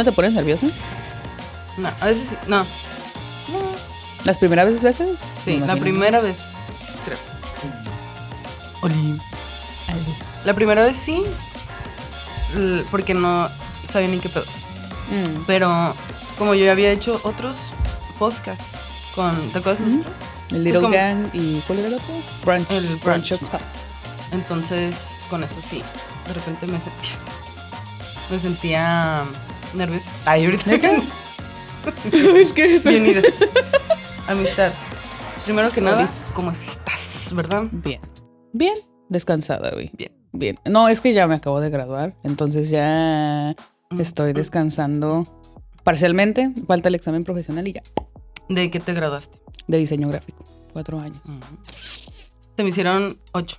no te pones nerviosa? No, a veces sí. No. ¿Las primeras veces? Sí, Me la primera vez, creo. Oli. La primera vez sí. Porque no sabía ni qué pedo. Mm. Pero como yo ya había hecho otros podcasts con. ¿Te acuerdas de Ujú. nosotros? El Little como- Gang y ¿cuál era el otro? Brunch. El brunch. of Hot. Entonces, con eso sí. De repente me sentí. Me sentía nerviosa. Ay, ahorita. es que eso. Bien, Ida. Amistad. Primero que nada. ¿cómo estás? ¿Verdad? Bien. Bien. Descansada, güey. Bien. Bien. No, es que ya me acabo de graduar. Entonces ya estoy descansando parcialmente. Falta el examen profesional y ya. ¿De qué te graduaste? De diseño gráfico. Cuatro años. Te me hicieron ocho.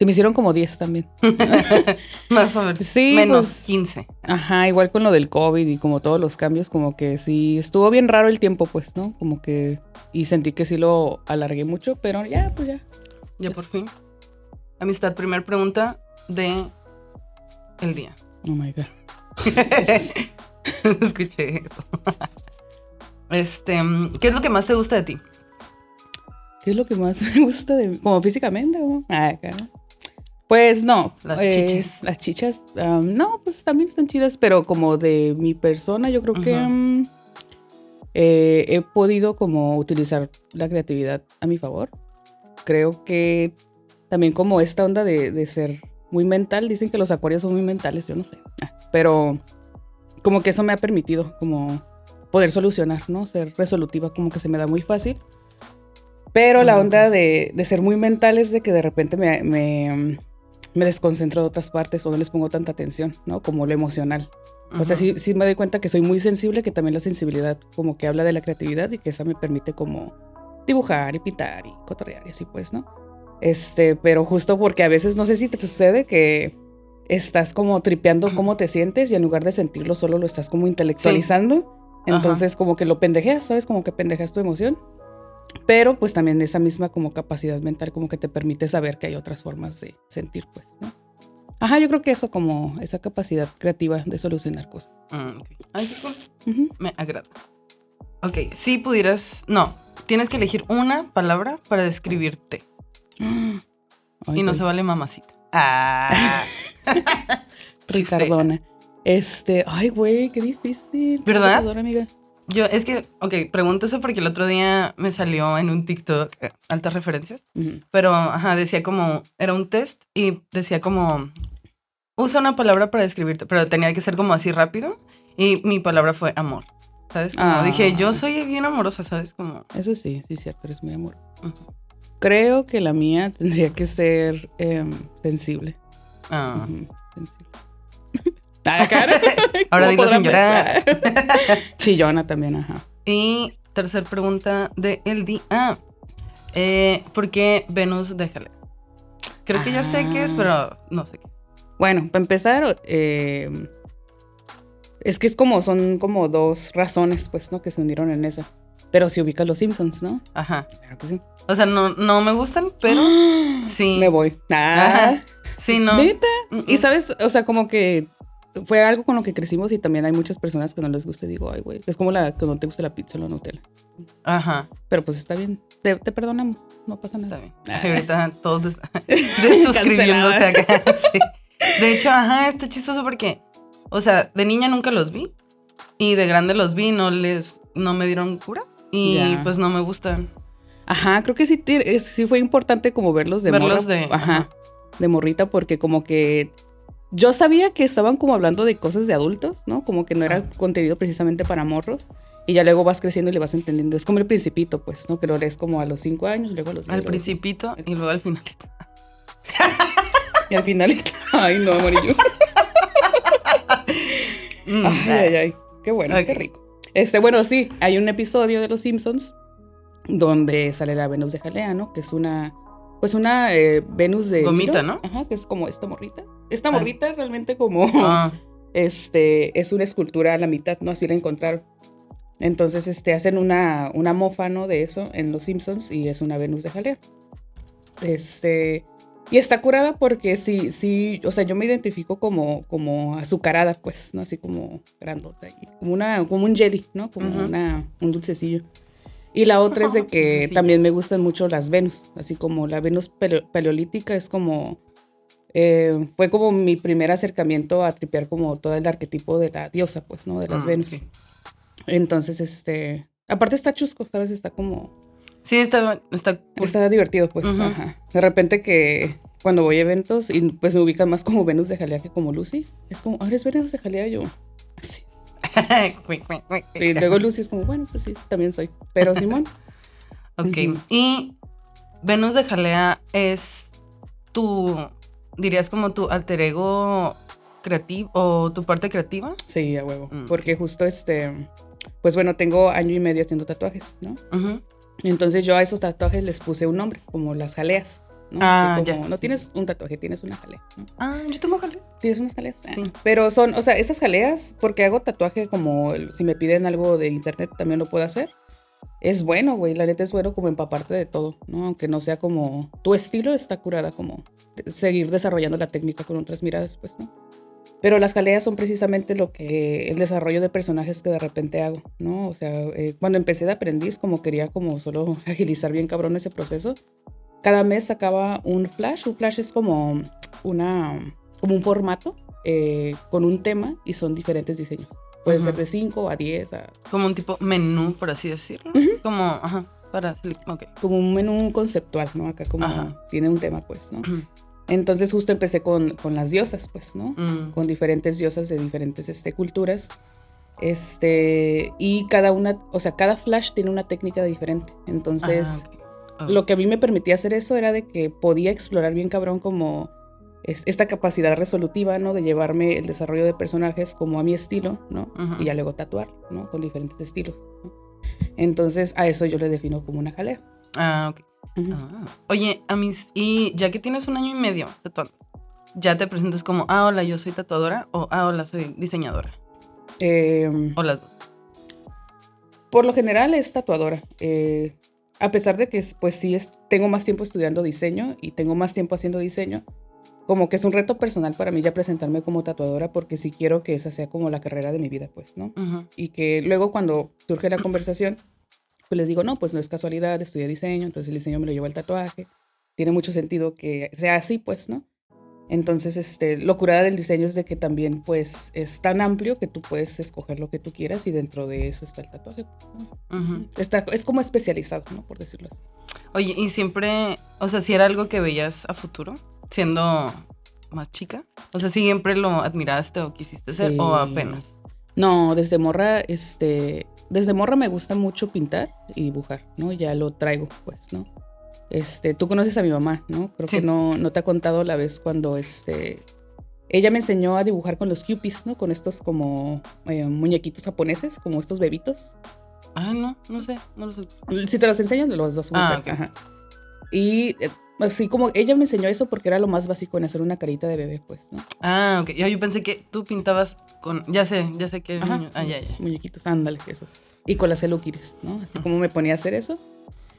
Se me hicieron como diez también. Más o menos. Sí, Menos pues- 15. Ajá, igual con lo del COVID y como todos los cambios, como que sí, estuvo bien raro el tiempo, pues, ¿no? Como que, y sentí que sí lo alargué mucho, pero ya, pues ya. Ya Pues- por fin. Amistad, primera pregunta de el día. Oh my God. Escuché eso. Este, ¿qué es lo que más te gusta de ti? ¿Qué es lo que más me gusta de mí? Como físicamente, ¿no? Ah. Pues no. Las eh, chichis. Las chichas, am, no, pues también están chidas, pero como de mi persona, yo creo que am, eh, he podido como utilizar la creatividad a mi favor. Creo que también como esta onda de, de ser muy mental, dicen que los acuarios son muy mentales, yo no sé. Ah, pero como que eso me ha permitido como poder solucionar, ¿no? Ser resolutiva, como que se me da muy fácil. Pero la onda de, de ser muy mental es de que de repente me, me, me desconcentro de otras partes o no les pongo tanta atención, ¿no? Como lo emocional. O sea, sí, sí me doy cuenta que soy muy sensible, que también la sensibilidad como que habla de la creatividad y que esa me permite como dibujar y pintar y cotorrear y así pues, ¿no? Este, pero justo porque a veces no sé si te sucede que estás como tripeando cómo te sientes y en lugar de sentirlo solo lo estás como intelectualizando. Ajá. Entonces como que lo pendejeas, ¿sabes? Como que pendejas tu emoción. Pero pues también esa misma como capacidad mental como que te permite saber que hay otras formas de sentir, pues, ¿no? Ajá, yo creo que eso como esa capacidad creativa de solucionar cosas. Mm. Ay, qué cool. Ujú. Me agrada. Ok, si pudieras. No, tienes que elegir una palabra para describirte. Ay, y no se vale mamacita. Ah. Ricardona. Este, ay, güey, qué difícil. ¿Verdad? Amiga. Yo, es que, ok, pregunto eso porque el otro día me salió en un TikTok eh, altas referencias. Ujú. Pero, ajá, decía como, era un test y decía como, usa una palabra para describirte, pero tenía que ser como así rápido. Y mi palabra fue amor. ¿Sabes? Como Ah. dije, yo soy bien amorosa, ¿sabes? Como, Eso sí, sí, cierto, eres muy amor. ujú. Creo que la mía tendría que ser em, sensible. Ah. Sensible. Ah. Ahora ¿Cómo dilo sin llorar. Chillona también, ajá. Y tercer pregunta de el día. Ah, eh, ¿por qué Venus déjale? Creo que ya sé qué es, pero no sé qué. Bueno, para empezar, eh, es que es como, son como dos razones, pues, ¿no? Que se unieron en esa. Pero si ubicas los Simpsons, ¿no? Ajá. Claro que sí. O sea, no, no me gustan, pero sí. Me voy. Ah, Ajá. Sí, no. ¿Neta? Mm, Y mm. sabes, o sea, como que fue algo con lo que crecimos y también hay muchas personas que no les gusta y digo, ay, güey, es como la que no te gusta la pizza o la Nutella. Ajá. Pero pues está bien, te, te perdonamos, no pasa Está nada. bien. Ah. Ahorita todos des- desuscribiéndose acá. Sí. De hecho, ajá, está chistoso porque, o sea, de niña nunca los vi. Y de grande los vi, no les, no me dieron cura. Y Ya. pues no me gustan. Ajá, creo que sí, sí fue importante como verlos de Verlos morra. de- Ajá, ajá. de morrita porque como que yo sabía que estaban como hablando de cosas de adultos, ¿no? Como que no era contenido precisamente para morros. Y ya luego vas creciendo y le vas entendiendo. Es como el principito, pues, ¿no? Que lo lees como a los cinco años, luego a los diez, Al los- principito y luego al final. Y al final, ay, no, amarillo. Mm, Ay, ay, ay. Qué bueno, qué Ok. rico. Este, bueno, sí, hay un episodio de Los Simpsons donde sale la Venus de Jalea, ¿no? Que es una, pues una eh, Venus de... Gomita. ¿no? Ajá, que es como esta morrita. Esta Ah. morrita realmente como, Ah, este, es una escultura a la mitad, ¿no? Así la encontraron. Entonces, este, hacen una, una mofa, ¿no? De eso en Los Simpsons y es una Venus de Jalea. Este, Y está curada porque sí, sí, o sea, yo me identifico como, como azucarada, pues, ¿no? Así como grandota, como, una, como un jelly, ¿no? Como una, un dulcecillo. Y la otra es de que también me gustan mucho las Venus, así como la Venus paleolítica es como, eh, fue como mi primer acercamiento a tripear como todo el arquetipo de la diosa, pues, ¿no? De las ah, Venus. Entonces, este, aparte está chusco, ¿sabes? Está como... Sí, está... Está, está divertido, pues, ajá. De repente que cuando voy a eventos y pues me ubican más como Venus de Jalea que como Lucy, es como, ah, eres Venus de Jalea, yo. y luego Lucy es como, bueno, pues sí, también soy. Pero Simón. ok. Y Venus de Jalea es tu, dirías como tu alter ego creativo o tu parte creativa. Sí, a huevo. Mm, Porque justo este, pues bueno, tengo año y medio haciendo tatuajes, ¿no? Entonces yo a esos tatuajes les puse un nombre, como las jaleas. ¿No? Ah, ya. No tienes un tatuaje, tienes una jalea. Ah, yo tengo jalea. ¿Tienes unas jaleas? Sí. Ah, pero son, o sea, esas jaleas, porque hago tatuaje como si me piden algo de internet también lo puedo hacer. Es bueno, güey, la neta es bueno como empaparte de todo, ¿no? Aunque no sea como tu estilo está curada como seguir desarrollando la técnica con otras miradas, pues, ¿no? Pero las jaleas son precisamente lo que el desarrollo de personajes que de repente hago, ¿no? O sea, eh, cuando empecé de aprendiz, como quería como solo agilizar bien cabrón ese proceso, cada mes sacaba un flash. Un flash es como, una, como un formato eh, con un tema y son diferentes diseños. Pueden ser de 5 a 10. A... Como un tipo menú, por así decirlo. Como, ajá, para... Okay. Como un menú conceptual, ¿no? Acá como tiene un tema, pues, ¿no? Entonces justo empecé con, con las diosas, pues, ¿no? Mm. Con diferentes diosas de diferentes este, culturas. Este, y cada una, o sea, cada flash tiene una técnica diferente. Entonces, Ah. Lo que a mí me permitía hacer eso era de que podía explorar bien cabrón como esta capacidad resolutiva, ¿no? De llevarme el desarrollo de personajes como a mi estilo, ¿no? Y ya luego tatuar, ¿no? Con diferentes estilos. Entonces a eso yo le defino como una jalea. Ah, ok. Ah. Oye, a mis, y ya que tienes un año y medio tatuando, ¿ya te presentas como, ah, hola, yo soy tatuadora o, ah, hola, soy diseñadora? Em, o las dos. Por lo general es tatuadora. Eh, a pesar de que pues sí es, tengo más tiempo estudiando diseño y tengo más tiempo haciendo diseño, como que es un reto personal para mí ya presentarme como tatuadora porque sí quiero que esa sea como la carrera de mi vida, pues, ¿no? Y que luego cuando surge la conversación, pues les digo, no, pues no es casualidad, estudié diseño, entonces el diseño me lo lleva al tatuaje. Tiene mucho sentido que sea así, pues, ¿no? Entonces, este, lo curada del diseño es de que también, pues, es tan amplio que tú puedes escoger lo que tú quieras y dentro de eso está el tatuaje. está, es como especializado, ¿no? Por decirlo así. Oye, y siempre, o sea, si era algo que veías a futuro, siendo más chica, o sea, siempre lo admiraste o quisiste ser o apenas. No, desde morra, este, desde morra me gusta mucho pintar y dibujar, ¿no? Ya lo traigo, pues, ¿no? Este, tú conoces a mi mamá, ¿no? Creo que no, no te ha contado la vez cuando este, ella me enseñó a dibujar con los cupis, ¿no? Con estos como eh, muñequitos japoneses, como estos bebitos. Ah, no, no sé, no lo sé. Si te los enseño, los dos. Ah, Ajá. Y eh, así como ella me enseñó eso porque era lo más básico en hacer una carita de bebé, pues, ¿no? Ah, ok. Yo, yo pensé que tú pintabas con, ya sé, ya sé que... Ajá, ah, ya, ya. Muñequitos, ándale, esos. Y con las Hello ¿no? Así como me ponía a hacer eso.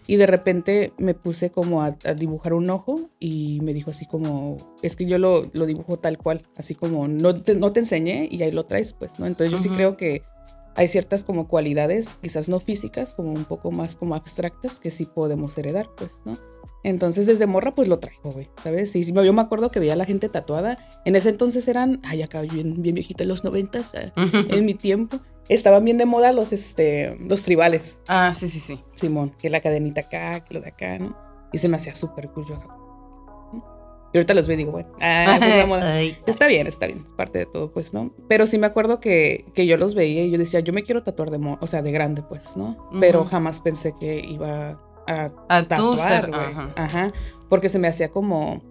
Y de repente me puse como a, dibujar un ojo y me dijo así como, es que yo lo, lo dibujo tal cual, así como, no te, no te enseñé y ahí lo traes, pues, ¿no? Entonces yo sí creo que hay ciertas como cualidades, quizás no físicas, como un poco más como abstractas, que sí podemos heredar, pues, ¿no? Entonces desde morra pues lo traigo, güey, ¿sabes? Y yo me acuerdo que veía a la gente tatuada. En ese entonces eran, ay, acá bien, bien viejita en los noventas, en mi tiempo estaban bien de moda los, este, los tribales. Ah, sí, sí, sí. Simón, que la cadenita acá, que lo de acá, ¿no? Y se me hacía súper cool Y ahorita los veo y digo, bueno, ah, pues está bien, está bien, es parte de todo, pues, ¿no? Pero sí me acuerdo que, que yo los veía y yo decía, yo me quiero tatuar de, mo o sea, de grande, pues, ¿no? Pero jamás pensé que iba a, a tatuar, güey. Ajá. Porque se me hacía como,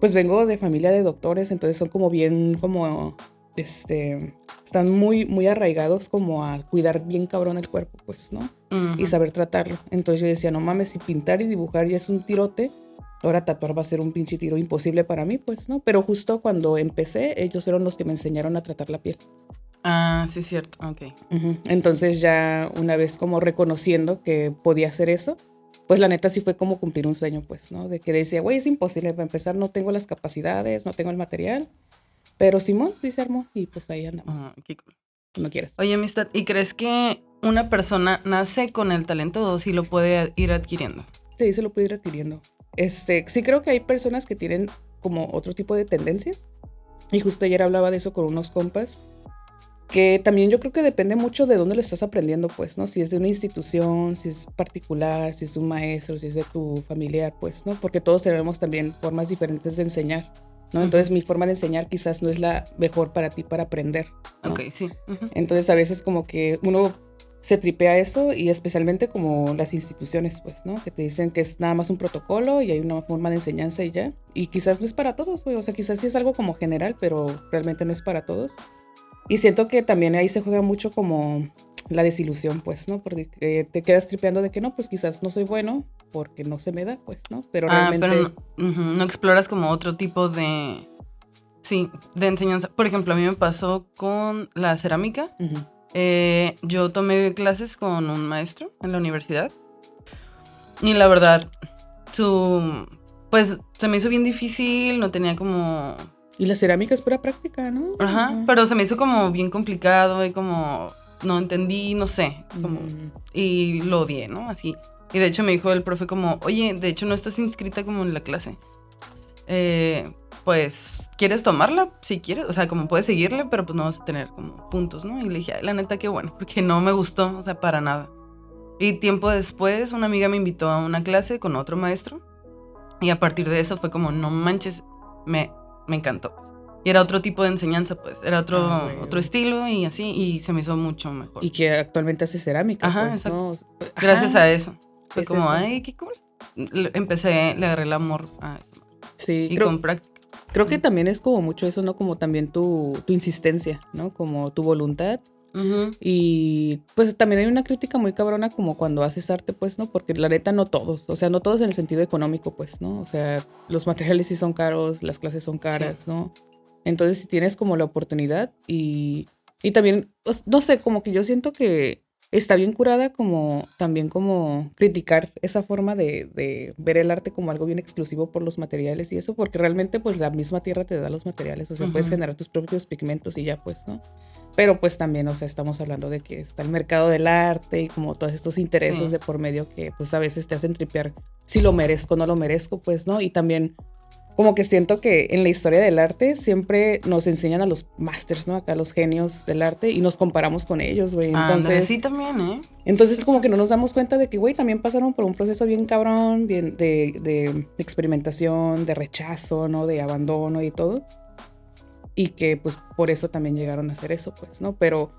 pues vengo de familia de doctores, entonces son como bien, como este, están muy, muy arraigados como a cuidar bien cabrón el cuerpo, pues, ¿no? Y saber tratarlo. Entonces yo decía, no mames, si pintar y dibujar ya es un tirote, ahora tatuar va a ser un pinche tiro imposible para mí, pues, ¿no? Pero justo cuando empecé, ellos fueron los que me enseñaron a tratar la piel. Ah, sí, cierto, ok. Entonces ya una vez como reconociendo que podía hacer eso, pues la neta sí fue como cumplir un sueño, pues, ¿no? De que decía, güey, es imposible, para empezar no tengo las capacidades, no tengo el material, pero Simón sí se armó y pues ahí andamos. Ah, qué cool. No quieres. Oye, amistad, ¿y crees que una persona nace con el talento o sí lo puede ir adquiriendo? Sí, se lo puede ir adquiriendo. Este, sí creo que hay personas que tienen como otro tipo de tendencias. Y justo ayer hablaba de eso con unos compas que también yo creo que depende mucho de dónde lo estás aprendiendo, pues, ¿no? Si es de una institución, si es particular, si es un maestro, si es de tu familiar, pues, ¿no? Porque todos tenemos también formas diferentes de enseñar, ¿no? Entonces mi forma de enseñar quizás no es la mejor para ti para aprender. Ok, sí. Entonces a veces como que uno se tripea eso y especialmente como las instituciones, pues, ¿no? Que te dicen que es nada más un protocolo y hay una forma de enseñanza y ya. Y quizás no es para todos, güey. O sea, quizás sí es algo como general, pero realmente no es para todos. Y siento que también ahí se juega mucho como la desilusión, pues, ¿no? Porque te quedas tripeando de que no, pues quizás no soy bueno porque no se me da, pues, ¿no? Pero ah, realmente... no, exploras como otro tipo de... Sí, de enseñanza. Por ejemplo, a mí me pasó con la cerámica. Eh, yo tomé clases con un maestro en la universidad. Y la verdad, su... Pues se me hizo bien difícil, no tenía como y la cerámica es pura práctica, ¿no? Ajá, pero se me hizo como bien complicado y como no entendí, no sé, como, mm. y lo odié, ¿no? Así. Y de hecho me dijo el profe como, oye, de hecho no estás inscrita como en la clase. Eh, pues, ¿quieres tomarla? Si quieres, o sea, como puedes seguirle, pero pues no vas a tener como puntos, ¿no? Y le dije, la neta, qué bueno, porque no me gustó, o sea, para nada. Y tiempo después, una amiga me invitó a una clase con otro maestro. Y a partir de eso fue como, no manches, me me encantó. Y era otro tipo de enseñanza, pues. Era otro, ah, otro estilo y así. Y se me hizo mucho mejor. Y que actualmente hace cerámica. Ajá, pues, exacto. Gracias a eso. Fue como, ay, qué cool. Empecé, le agarré el amor a eso. Sí, y creo, con práctica. Creo que también es como mucho eso, ¿no? Como también tu, tu insistencia, ¿no? Como tu voluntad. Y pues también hay una crítica muy cabrona como cuando haces arte, pues, ¿no? Porque la neta no todos, o sea, no todos en el sentido económico, pues, ¿no? O sea, los materiales sí son caros, las clases son caras, ¿no? Entonces, si tienes como la oportunidad y, y también, pues, no sé, como que yo siento que está bien curada como también como criticar esa forma de, de, ver el arte como algo bien exclusivo por los materiales y eso, porque realmente pues la misma tierra te da los materiales, o sea, puedes generar tus propios pigmentos y ya pues, ¿no? Pero pues también, o sea, estamos hablando de que está el mercado del arte y como todos estos intereses de por medio que pues a veces te hacen tripear si lo merezco o no lo merezco, pues, ¿no? Y también como que siento que en la historia del arte siempre nos enseñan a los masters, ¿no? Acá los genios del arte y nos comparamos con ellos, güey. Entonces, sí también, ¿eh? Entonces como que no nos damos cuenta de que, güey, también pasaron por un proceso bien cabrón, bien de, de experimentación, de rechazo, ¿no? De abandono y todo y que pues por eso también llegaron a hacer eso, pues, ¿no? Pero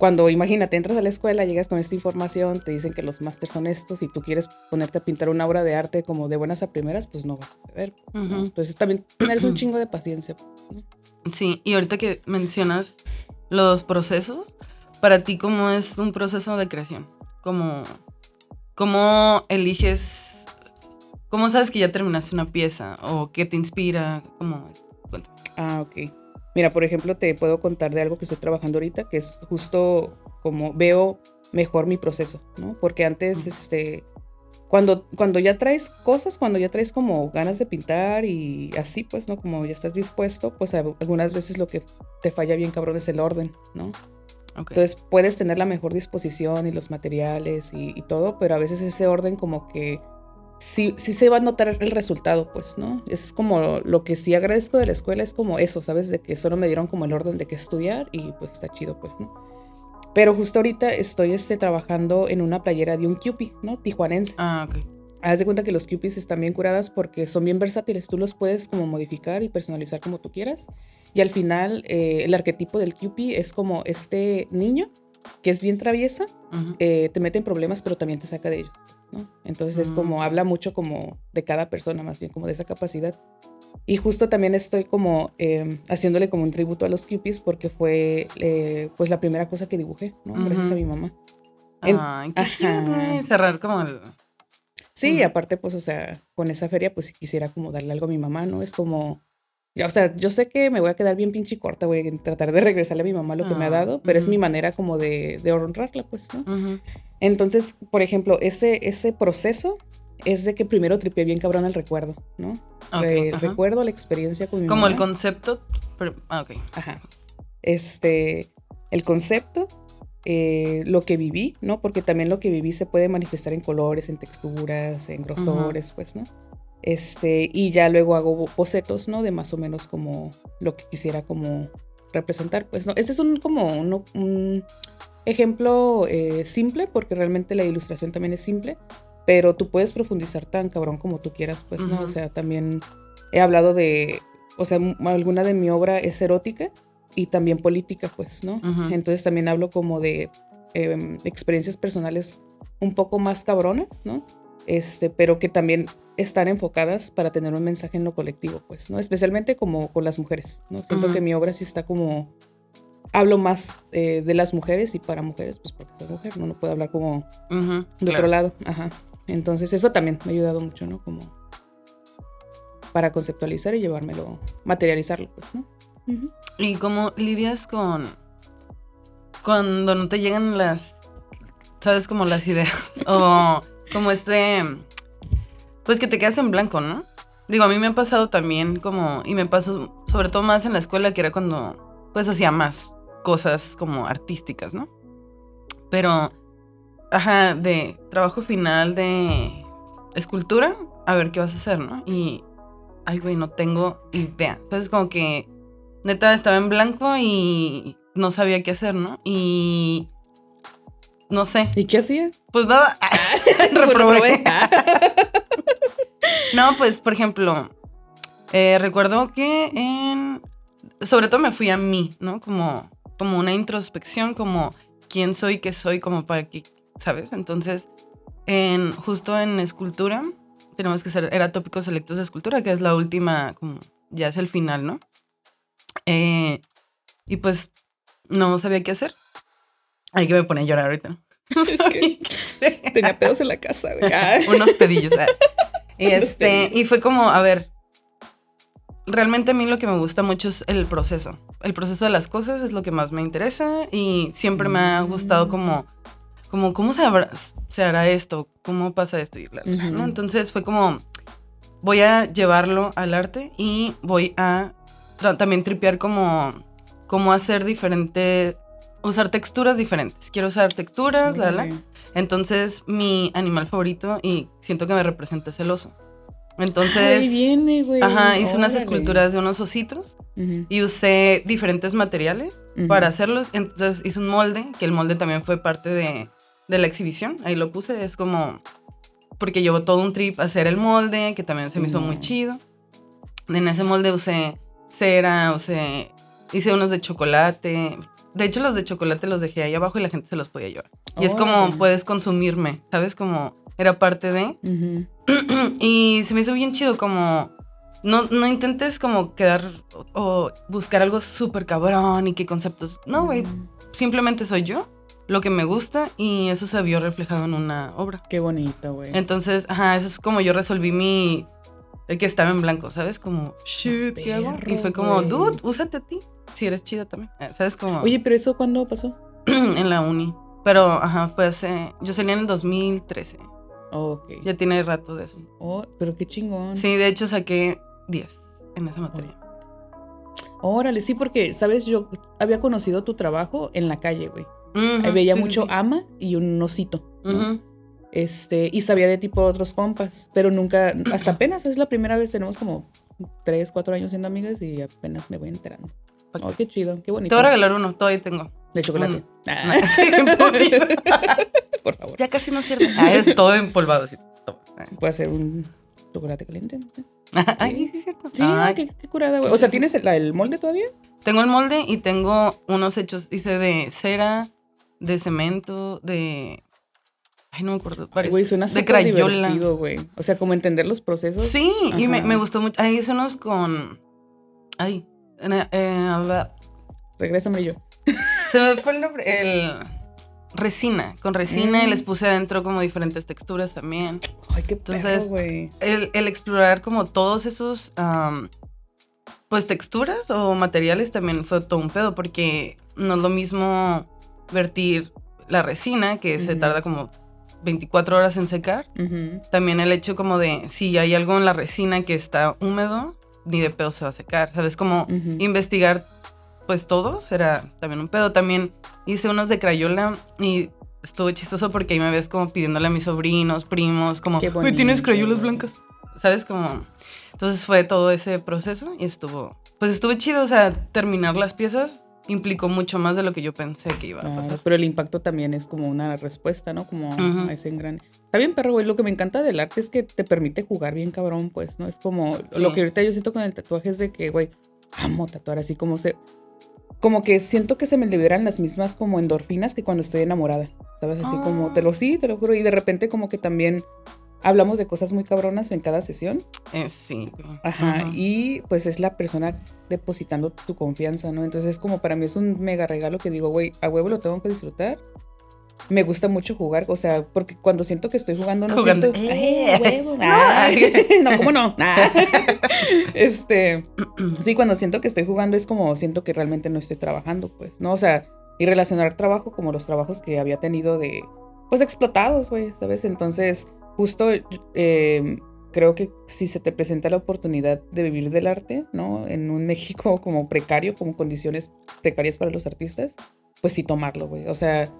cuando imagínate, entras a la escuela, llegas con esta información, te dicen que los másters son estos y tú quieres ponerte a pintar una obra de arte como de buenas a primeras, pues no va a suceder. Entonces también tener un chingo de paciencia. Sí, y ahorita que mencionas los procesos, para ti, ¿cómo es un proceso de creación? ¿Cómo, cómo eliges, cómo sabes que ya terminaste una pieza o qué te inspira? ¿Cómo? Ah, ok. Mira, por ejemplo, te puedo contar de algo que estoy trabajando ahorita, que es justo como veo mejor mi proceso, ¿no? Porque antes, este, cuando, cuando ya traes cosas, cuando ya traes como ganas de pintar y así, pues, ¿no? Como ya estás dispuesto, pues algunas veces lo que te falla bien cabrón es el orden, ¿no? Entonces puedes tener la mejor disposición y los materiales y, y, todo, pero a veces ese orden como que sí, sí se va a notar el resultado, pues, ¿no? Es como lo que sí agradezco de la escuela, es como eso, ¿sabes? De que solo me dieron como el orden de qué estudiar y pues está chido, pues, ¿no? Pero justo ahorita estoy este, trabajando en una playera de un Cupid, ¿no? Tijuanense. Ah, ok. Haz de cuenta que los Cupies están bien curadas porque son bien versátiles. Tú los puedes como modificar y personalizar como tú quieras. Y al final, eh, el arquetipo del Cupid es como este niño que es bien traviesa, eh, te mete en problemas, pero también te saca de ellos. Entonces es como, mm. habla mucho como de cada persona, más bien como de esa capacidad. Y justo también estoy como em, haciéndole como un tributo a los Cupies porque fue eh, pues la primera cosa que dibujé, ¿no? Gracias a mi mamá. Ay, qué cerrar como el... Sí, aparte pues, o sea, con esa feria pues si quisiera como darle algo a mi mamá, ¿no? Es como... Ya, o sea, yo sé que me voy a quedar bien pinche corta, voy a tratar de regresarle a mi mamá lo que me ha ah, dado, pero es mi manera como de, de honrarla, pues, ¿no? Entonces, por ejemplo, ese, ese proceso es de que primero tripié bien cabrón el recuerdo, ¿no? recuerdo la experiencia con mi Como el concepto. ah, ok. Ajá. Este, el concepto, eh, lo que viví, ¿no? Porque también lo que viví se puede manifestar en colores, en texturas, en grosores, pues, ¿no? Este, y ya luego hago bocetos, ¿no? De más o menos como lo que quisiera como representar, pues, ¿no? Este es un como un, ejemplo eh, simple, porque realmente la ilustración también es simple, pero tú puedes profundizar tan cabrón como tú quieras, pues, ¿no? O sea, también he hablado de, o sea, alguna de mi obra es erótica y también política, pues, ¿no? Entonces también hablo como de em, experiencias personales un poco más cabronas, ¿no? Este, pero que también están enfocadas para tener un mensaje en lo colectivo, pues, ¿no? Especialmente como con las mujeres, ¿no? Siento que mi obra sí está como... Hablo más eh, de las mujeres y para mujeres, pues porque soy mujer, ¿no? No puedo hablar como de otro lado, ajá. Entonces eso también me ha ayudado mucho, ¿no? Como para conceptualizar y llevármelo, materializarlo, pues, ¿no? ¿Y cómo lidias con cuando no te llegan las, sabes, como las ideas? o como este, pues que te quedas en blanco, ¿no? Digo, a mí me ha pasado también como, y me pasó sobre todo más en la escuela, que era cuando, pues hacía más cosas como artísticas, ¿no? Pero, ajá, de trabajo final de escultura, a ver qué vas a hacer, ¿no? Y, ay, güey, no tengo idea. ¿Sabes? Como que, neta, estaba en blanco y no sabía qué hacer, ¿no? Y no sé. ¿Y qué hacía? Pues nada, reprobé. no, pues, por ejemplo, eh, recuerdo que en... Sobre todo me fui a mí, ¿no? Como, como una introspección, como quién soy, qué soy, como para que, ¿sabes? Entonces, en, justo en escultura, tenemos que ser, era tópicos selectos de escultura, que es la última, como ya es el final, ¿no? Eh, y pues no sabía qué hacer. Hay que me pone a llorar ahorita. Es que tenía pedos en la casa, güey. Unos pedillos. Y este, y fue como, a ver, realmente a mí lo que me gusta mucho es el proceso. El proceso de las cosas es lo que más me interesa y siempre me ha gustado mm. como, como ¿cómo se, se hará esto? ¿Cómo pasa esto? Y Entonces fue como, voy a llevarlo al arte y voy a también tripear como, cómo hacer diferente, usar texturas diferentes. Quiero usar texturas, la, la. Entonces, mi animal favorito, y siento que me representa es el oso. Entonces, Ahí viene, güey. Ajá, hice unas esculturas de unos ositos y usé diferentes materiales para hacerlos. Entonces, hice un molde, que el molde también fue parte de, de la exhibición. Ahí lo puse, es como, porque llevo todo un trip a hacer el molde, que también se me hizo muy chido. En ese molde usé cera, usé, hice unos de chocolate, de hecho, los de chocolate los dejé ahí abajo y la gente se los podía llevar. Y es como puedes consumirme, ¿sabes? Como era parte de. y se me hizo bien chido, como. No, no intentes como quedar o, buscar algo súper cabrón y qué conceptos. No, güey. Simplemente soy yo, lo que me gusta y eso se vio reflejado en una obra. Qué bonito, güey. Entonces, ajá, eso es como yo resolví mi. El que estaba en blanco, ¿sabes? Como, shit, ¿qué hago? Y fue como, dude, úsate a ti si eres chida también. Eh, ¿Sabes cómo? Oye, pero eso cuándo pasó? en la uni. Pero, ajá, fue hace. Yo salí en el 2013. ok. Ya tiene rato de eso. Oh, pero qué chingón. Sí, de hecho saqué 10 en esa materia. Órale, sí, porque, ¿sabes? Yo había conocido tu trabajo en la calle, güey. Veía mucho ama y un osito. Este, y sabía de tipo otros compas, pero nunca, hasta apenas es la primera vez, tenemos como 3, 4 años siendo amigas y apenas me voy enterando. Oh, qué chido, qué bonito. Te voy a regalar uno, todavía tengo. De chocolate. Mm. Ah. Por favor. Ya casi no sirve. Ah, es todo empolvado. Así. Puede ser un chocolate caliente. Ay, sí, es cierto. Sí, qué, curada, güey. O sea, ¿tienes el, molde todavía? Tengo el molde y tengo unos hechos. Hice de cera, de cemento, de. Ay, no me acuerdo. Güey, suena de crayola. divertido, güey. O sea, como entender los procesos. Sí, y me, me, gustó mucho. Ahí hice unos con. Ay, eh, Regrésame yo. Se me fue el nombre. El resina. Con resina y mm. les puse adentro como diferentes texturas también. Ay, qué Entonces, güey. El, el, explorar como todos esos. pues texturas o materiales también fue todo un pedo porque no es lo mismo vertir la resina que se tarda como 24 horas en secar. También el hecho como de si hay algo en la resina que está húmedo, ni de pedo se va a secar. ¿Sabes? Como investigar pues todos era también un pedo. También hice unos de crayola y estuvo chistoso porque ahí me ves como pidiéndole a mis sobrinos, primos, como, uy, tienes crayolas blancas. ¿Sabes? Como... Entonces fue todo ese proceso y estuvo, pues estuvo chido, o sea, terminar las piezas implicó mucho más de lo que yo pensé que iba a pasar. pero el impacto también es como una respuesta, ¿no? Como a ese gran... Está bien, perro, güey. Lo que me encanta del arte es que te permite jugar bien cabrón, pues, ¿no? Es como... Lo que ahorita yo siento con el tatuaje es de que, güey, amo tatuar así como se... Como que siento que se me liberan las mismas como endorfinas que cuando estoy enamorada, ¿sabes? Así como, te lo sí, te lo juro. Y de repente como que también hablamos de cosas muy cabronas en cada sesión. Eh, sí. Ajá. Y pues es la persona depositando tu confianza, ¿no? Entonces, como para mí es un mega regalo que digo, güey, a huevo lo tengo que disfrutar. Me gusta mucho jugar, o sea, porque cuando siento que estoy jugando, no siento. ¡Eh, huevo! no, ¿cómo no? este. Sí, cuando siento que estoy jugando es como siento que realmente no estoy trabajando, pues, ¿no? O sea, y relacionar trabajo como los trabajos que había tenido de. Pues explotados, güey, ¿sabes? Entonces justo eh, creo que si se te presenta la oportunidad de vivir del arte, ¿no? En un México como precario, como condiciones precarias para los artistas, pues sí tomarlo, güey. O sea,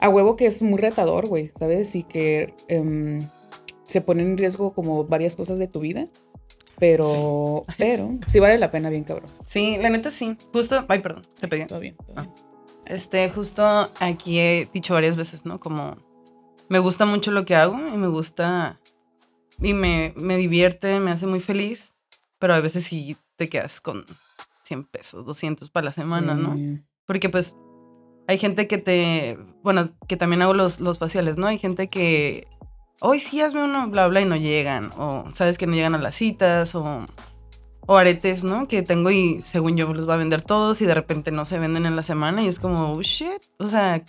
a huevo que es muy retador, güey, ¿sabes? Y que em, se ponen en riesgo como varias cosas de tu vida. Pero, pero, sí vale la pena bien, cabrón. Sí, la neta sí. Justo, ay, perdón, te pegué. Todo bien, todo bien. Ah. Este, justo aquí he dicho varias veces, ¿no? Como me gusta mucho lo que hago y me gusta y me, me divierte, me hace muy feliz, pero a veces sí te quedas con 100 pesos, 200 para la semana, ¿no? Porque pues hay gente que te, bueno, que también hago los, los faciales, ¿no? Hay gente que, hoy sí hazme uno, bla, bla, y no llegan, o sabes que no llegan a las citas, o, o aretes, ¿no? Que tengo y según yo los va a vender todos y de repente no se venden en la semana y es como, oh, shit, o sea,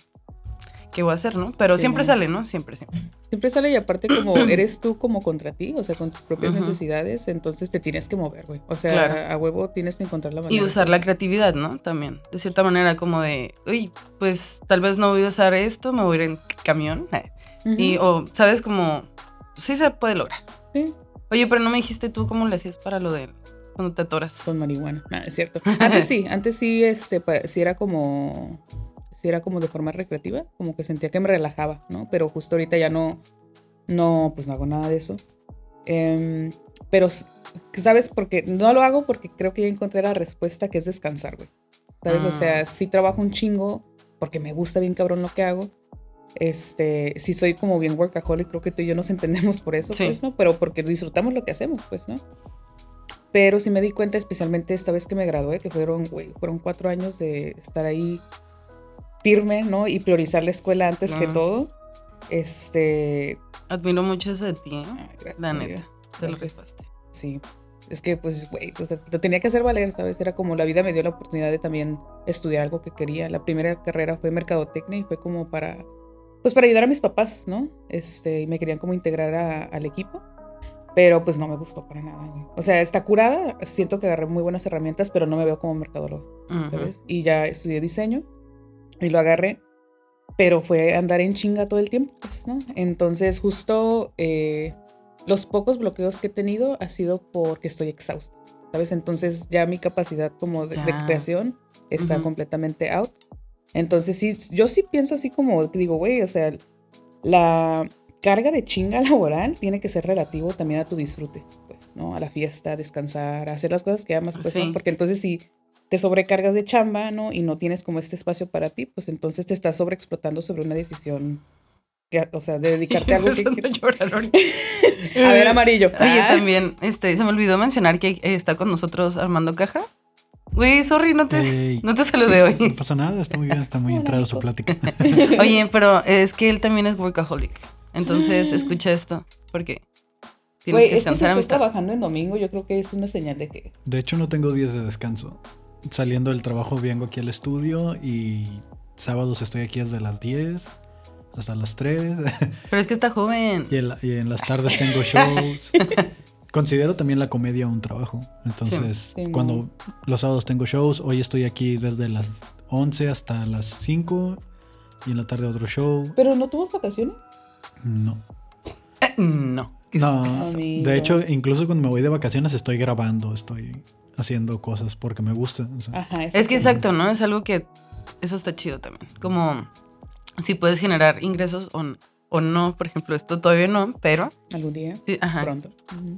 qué voy a hacer, ¿no? Pero siempre sale, ¿no? Siempre, siempre. Siempre sale y aparte como eres tú como contra ti, o sea, con tus propias necesidades, entonces te tienes que mover, güey. O sea, a huevo tienes que encontrar la manera. Y usar la creatividad, ¿no? También, de cierta manera, como de, uy, pues tal vez no voy a usar esto, me voy a ir en camión. Y, o, ¿sabes? Como, sí se puede lograr. Sí. Oye, pero no me dijiste tú cómo le hacías para lo de cuando te atoras. Con marihuana. Ah, es cierto. Antes sí, antes sí, este, sí era como era como de forma recreativa, como que sentía que me relajaba, ¿no? Pero justo ahorita ya no, no, pues no hago nada de eso. Em, pero, ¿sabes? Porque no lo hago porque creo que ya encontré la respuesta que es descansar, güey. ¿Sabes? O sea, ah. sí trabajo un chingo porque me gusta bien cabrón lo que hago. Este, sí soy como bien workaholic, creo que tú y yo nos entendemos por eso, pues, ¿no? Pero porque disfrutamos lo que hacemos, pues, ¿no? Pero sí me di cuenta, especialmente esta vez que me gradué, que fueron, güey, fueron cuatro años de estar ahí firme, ¿no? Y priorizar la escuela antes que todo. Este. Admiro mucho eso de ti, ¿eh? gracias, la neta. Te lo Sí. Es que, pues, güey, sea, lo tenía que hacer valer, ¿sabes? Era como la vida me dio la oportunidad de también estudiar algo que quería. La primera carrera fue mercadotecnia y fue como para, pues, para ayudar a mis papás, ¿no? Este, y me querían como integrar al equipo. Pero pues no me gustó para nada. O sea, está curada, siento que agarré muy buenas herramientas, pero no me veo como mercadólogo, ¿sabes? Y ya estudié diseño y lo agarré, pero fue andar en chinga todo el tiempo, pues, ¿no? Entonces, justo eh, los pocos bloqueos que he tenido ha sido porque estoy exhausta, ¿sabes? Entonces, ya mi capacidad como de, creación está completamente out. Entonces, sí, yo sí pienso así como, digo, güey, o sea, la carga de chinga laboral tiene que ser relativo también a tu disfrute, pues, ¿no? A la fiesta, a descansar, a hacer las cosas que amas, pues, ¿no? Porque entonces si te sobrecargas de chamba, ¿no? Y no tienes como este espacio para ti, pues entonces te estás sobreexplotando sobre una decisión que, o sea, de dedicarte a algo que a ver, amarillo. Oye, ah. también, este, se me olvidó mencionar que está con nosotros Armando Cajas. Güey, sorry, no te, no te saludé hoy. No pasa nada, está muy bien, está muy entrado su plática. Oye, pero es que él también es workaholic. Entonces, mm. escucha esto, porque tienes que descansar. Es que si trabajando en domingo, yo creo que es una señal de que... De hecho, no tengo días de descanso saliendo del trabajo vengo aquí al estudio y sábados estoy aquí desde las 10 hasta las 3. Pero es que está joven. Y en, las tardes tengo shows. Considero también la comedia un trabajo. Entonces, cuando los sábados tengo shows, hoy estoy aquí desde las 11 hasta las 5. y en la tarde otro show. ¿Pero no tuvo vacaciones? No. Eh, no. No, de hecho, incluso cuando me voy de vacaciones estoy grabando, estoy haciendo cosas porque me gusta. o sea. Ajá. Es que exacto, ¿no? Es algo que eso está chido también. Como si puedes generar ingresos o, o no, por ejemplo, esto todavía no, pero Algún día. sí, ajá. Pronto.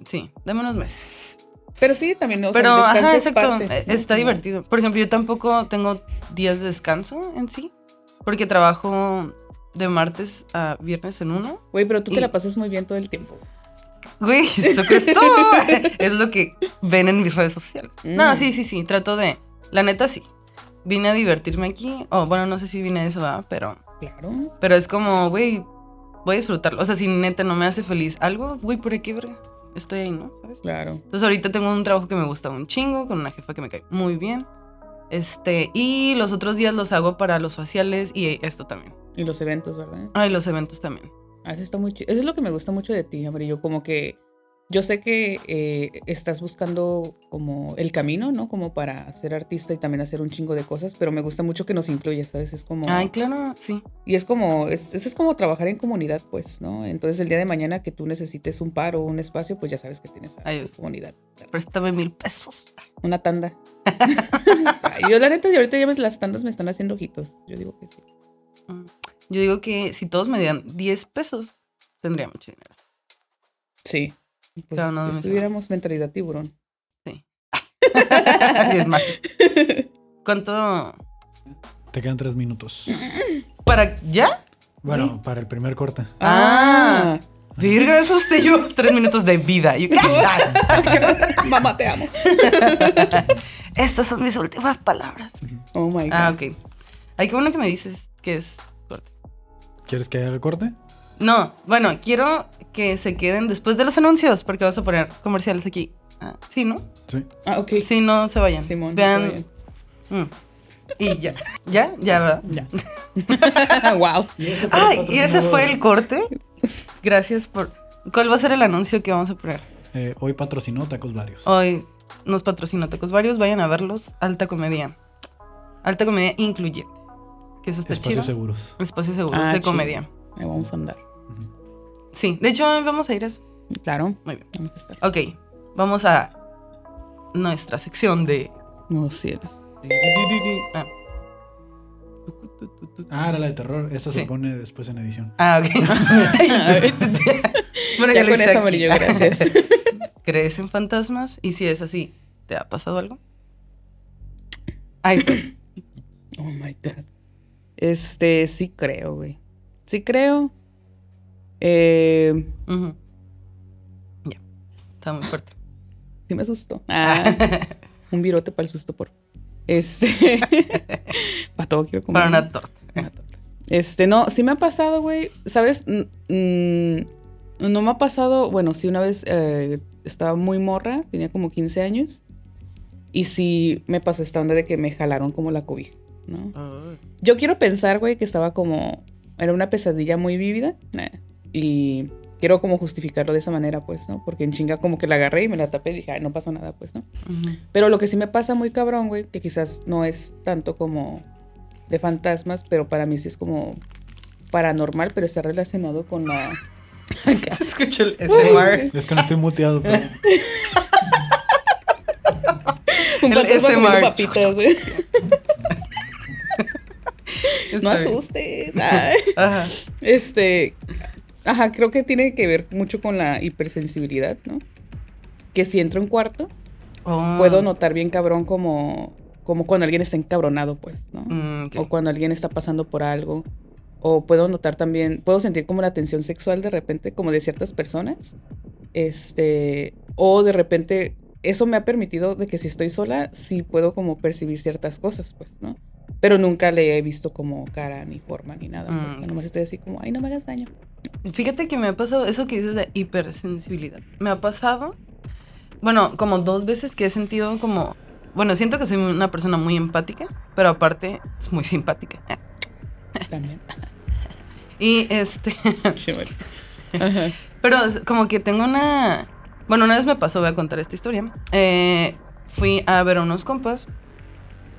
Sí, dame unos meses. Pero sí, también, ¿no? O sea, Pero, descanso ajá, exacto. parte, eh, ¿no? Está divertido. Por ejemplo, yo tampoco tengo días de descanso en sí, porque trabajo de martes a viernes en uno. Güey, pero tú Y- te la pasas muy bien todo el tiempo. Güey, que es todo. es lo que ven en mis redes sociales. No, Mm. sí, sí, sí, trato de. La neta, sí. Vine a divertirme aquí. O bueno, no sé si vine a eso, ¿verdad? Pero, Claro. pero es como, güey, voy a disfrutarlo. O sea, si neta no me hace feliz algo, güey, ¿por qué, verga? Estoy ahí, ¿no? ¿Sabes? Claro. Entonces ahorita tengo un trabajo que me gusta un chingo, con una jefa que me cae muy bien. Este, y los otros días los hago para los faciales y esto también. Y los eventos, ¿verdad? Ah, y los eventos también. Ah, Eso está muy chido. Eso es lo que me gusta mucho de ti, Amarillo. Como que yo sé que eh, estás buscando como el camino, ¿no? Como para ser artista y también hacer un chingo de cosas, pero me gusta mucho que nos incluyas, ¿sabes? Es como... Ay, claro, sí. Y es como, es, es como trabajar en comunidad, pues, ¿no? Entonces el día de mañana que tú necesites un paro o un espacio, pues ya sabes que tienes a Ay, tu comunidad. Préstame mil pesos. Una tanda. Yo la neta, y ahorita ya ves, las tandas me están haciendo ojitos. Yo digo que sí. Mm. Yo digo que si todos me dieran 10 pesos, tendría mucho dinero. Sí. Pues Cada uno estuviéramos mentalidad tiburón. Más. ¿Cuánto? Te quedan tres minutos. ¿Para ya? Bueno, para el primer corte. Ah. Virga, eso usted yo. Tres minutos de vida. You. Mamá, te amo. Estas son mis últimas palabras. Oh my God. Ah, ok. Ay, qué bueno que me dices que es. ¿Quieres que haga corte? No, bueno, quiero que se queden después de los anuncios, porque vas a poner comerciales aquí. Ah, sí, ¿no? Sí. Ah, ok. Sí, no se vayan. Simón, no Vean. se vayan. Mm. Y ya. ¿Ya? Ya, ¿verdad? Ya. wow. Ay, y ese fue el corte. Gracias por. ¿Cuál va a ser el anuncio que vamos a poner? Eh, hoy patrocinó tacos varios. Hoy nos patrocina Tacos Varios, vayan a verlos. Alta comedia. Alta comedia incluyente. Que eso está Espacios chido. seguros. Espacios seguros Ah, de chido. comedia. Ahí vamos a andar. Sí, de hecho vamos a ir a eso. Claro. Muy bien. Vamos a estar. Ok, vamos a nuestra sección de. No cielos. Ah, Ah, era la de terror. Esta Sí. se pone después en edición. Ah, ok. bueno, Ya lo con hice eso, aquí. amarillo, gracias. ¿Crees en fantasmas? Y si es así, ¿te ha pasado algo? Ahí fue. Oh my God. Este, sí creo, güey. Sí creo. Eh. Ya. Está muy fuerte. sí me asustó. Ah, un virote para el susto, por. Este. para todo quiero comer. Para una torta. Una torta. Este, no, sí me ha pasado, güey. ¿Sabes? Mm, no me ha pasado. Bueno, sí, una vez eh, estaba muy morra, tenía como 15 años. Y sí me pasó esta onda de que me jalaron como la cobija, ¿no? Yo quiero pensar, güey, que estaba como. Era una pesadilla muy vívida. eh, y quiero como justificarlo de esa manera, pues, ¿no? Porque en chinga como que la agarré y me la tapé y dije, ay, no pasó nada, pues, ¿no? Pero lo que sí me pasa muy cabrón, güey, que quizás no es tanto como de fantasmas, pero para mí sí es como paranormal, pero está relacionado con la. Se escucha el SMR. Es que no estoy muteado, pero Un El SMR. papitas, güey. No asustes. Ajá. Este. Ajá, creo que tiene que ver mucho con la hipersensibilidad, ¿no? Que si entro en cuarto, Oh. puedo notar bien cabrón como, como cuando alguien está encabronado, pues, ¿no? Mm. O cuando alguien está pasando por algo. O puedo notar también, puedo sentir como la tensión sexual de repente, como de ciertas personas. Este, o de repente, eso me ha permitido de que si estoy sola, sí puedo como percibir ciertas cosas, pues, ¿no? Pero nunca le he visto como cara, ni forma, ni nada. pues, Mm, ok. nomás estoy así como, ay, no me hagas daño. Fíjate que me ha pasado eso que dices de hipersensibilidad. Me ha pasado, bueno, como dos veces que he sentido como, bueno, siento que soy una persona muy empática, pero aparte es muy simpática. También. Y este, pero como que tengo una, bueno, una vez me pasó, voy a contar esta historia. Eh, fui a ver a unos compas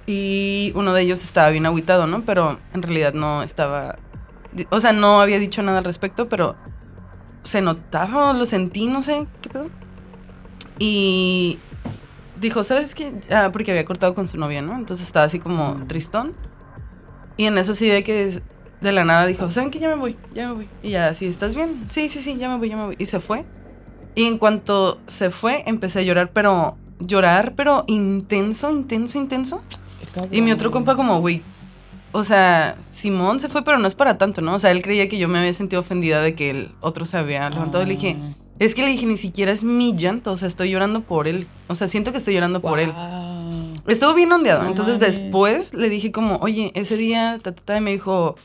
y uno de ellos estaba bien aguitado, ¿no? Pero en realidad no estaba, o sea, no había dicho nada al respecto, pero se notaba, lo sentí, no sé, qué pedo. Y dijo, ¿sabes qué? Ah, porque había cortado con su novia, ¿no? Entonces estaba así como tristón. Y en eso sí de que de la nada dijo, ¿saben qué? Ya me voy, ya me voy. Y ya así, ¿estás bien? Sí, sí, sí, ya me voy, ya me voy. Y se fue. Y en cuanto se fue, empecé a llorar, pero llorar, pero intenso, intenso, intenso. Cabrón. Y mi otro compa como, güey, o sea, Simón se fue, pero no es para tanto, ¿no? O sea, él creía que yo me había sentido ofendida de que el otro se había levantado. Y le dije, Ah. es que le dije, ni siquiera es mi llanto, o sea, estoy llorando por él. O sea, siento que estoy llorando por él. Estuvo bien ondeado. No Entonces después le dije como, oye, ese día, ta, ta, ta, y me dijo,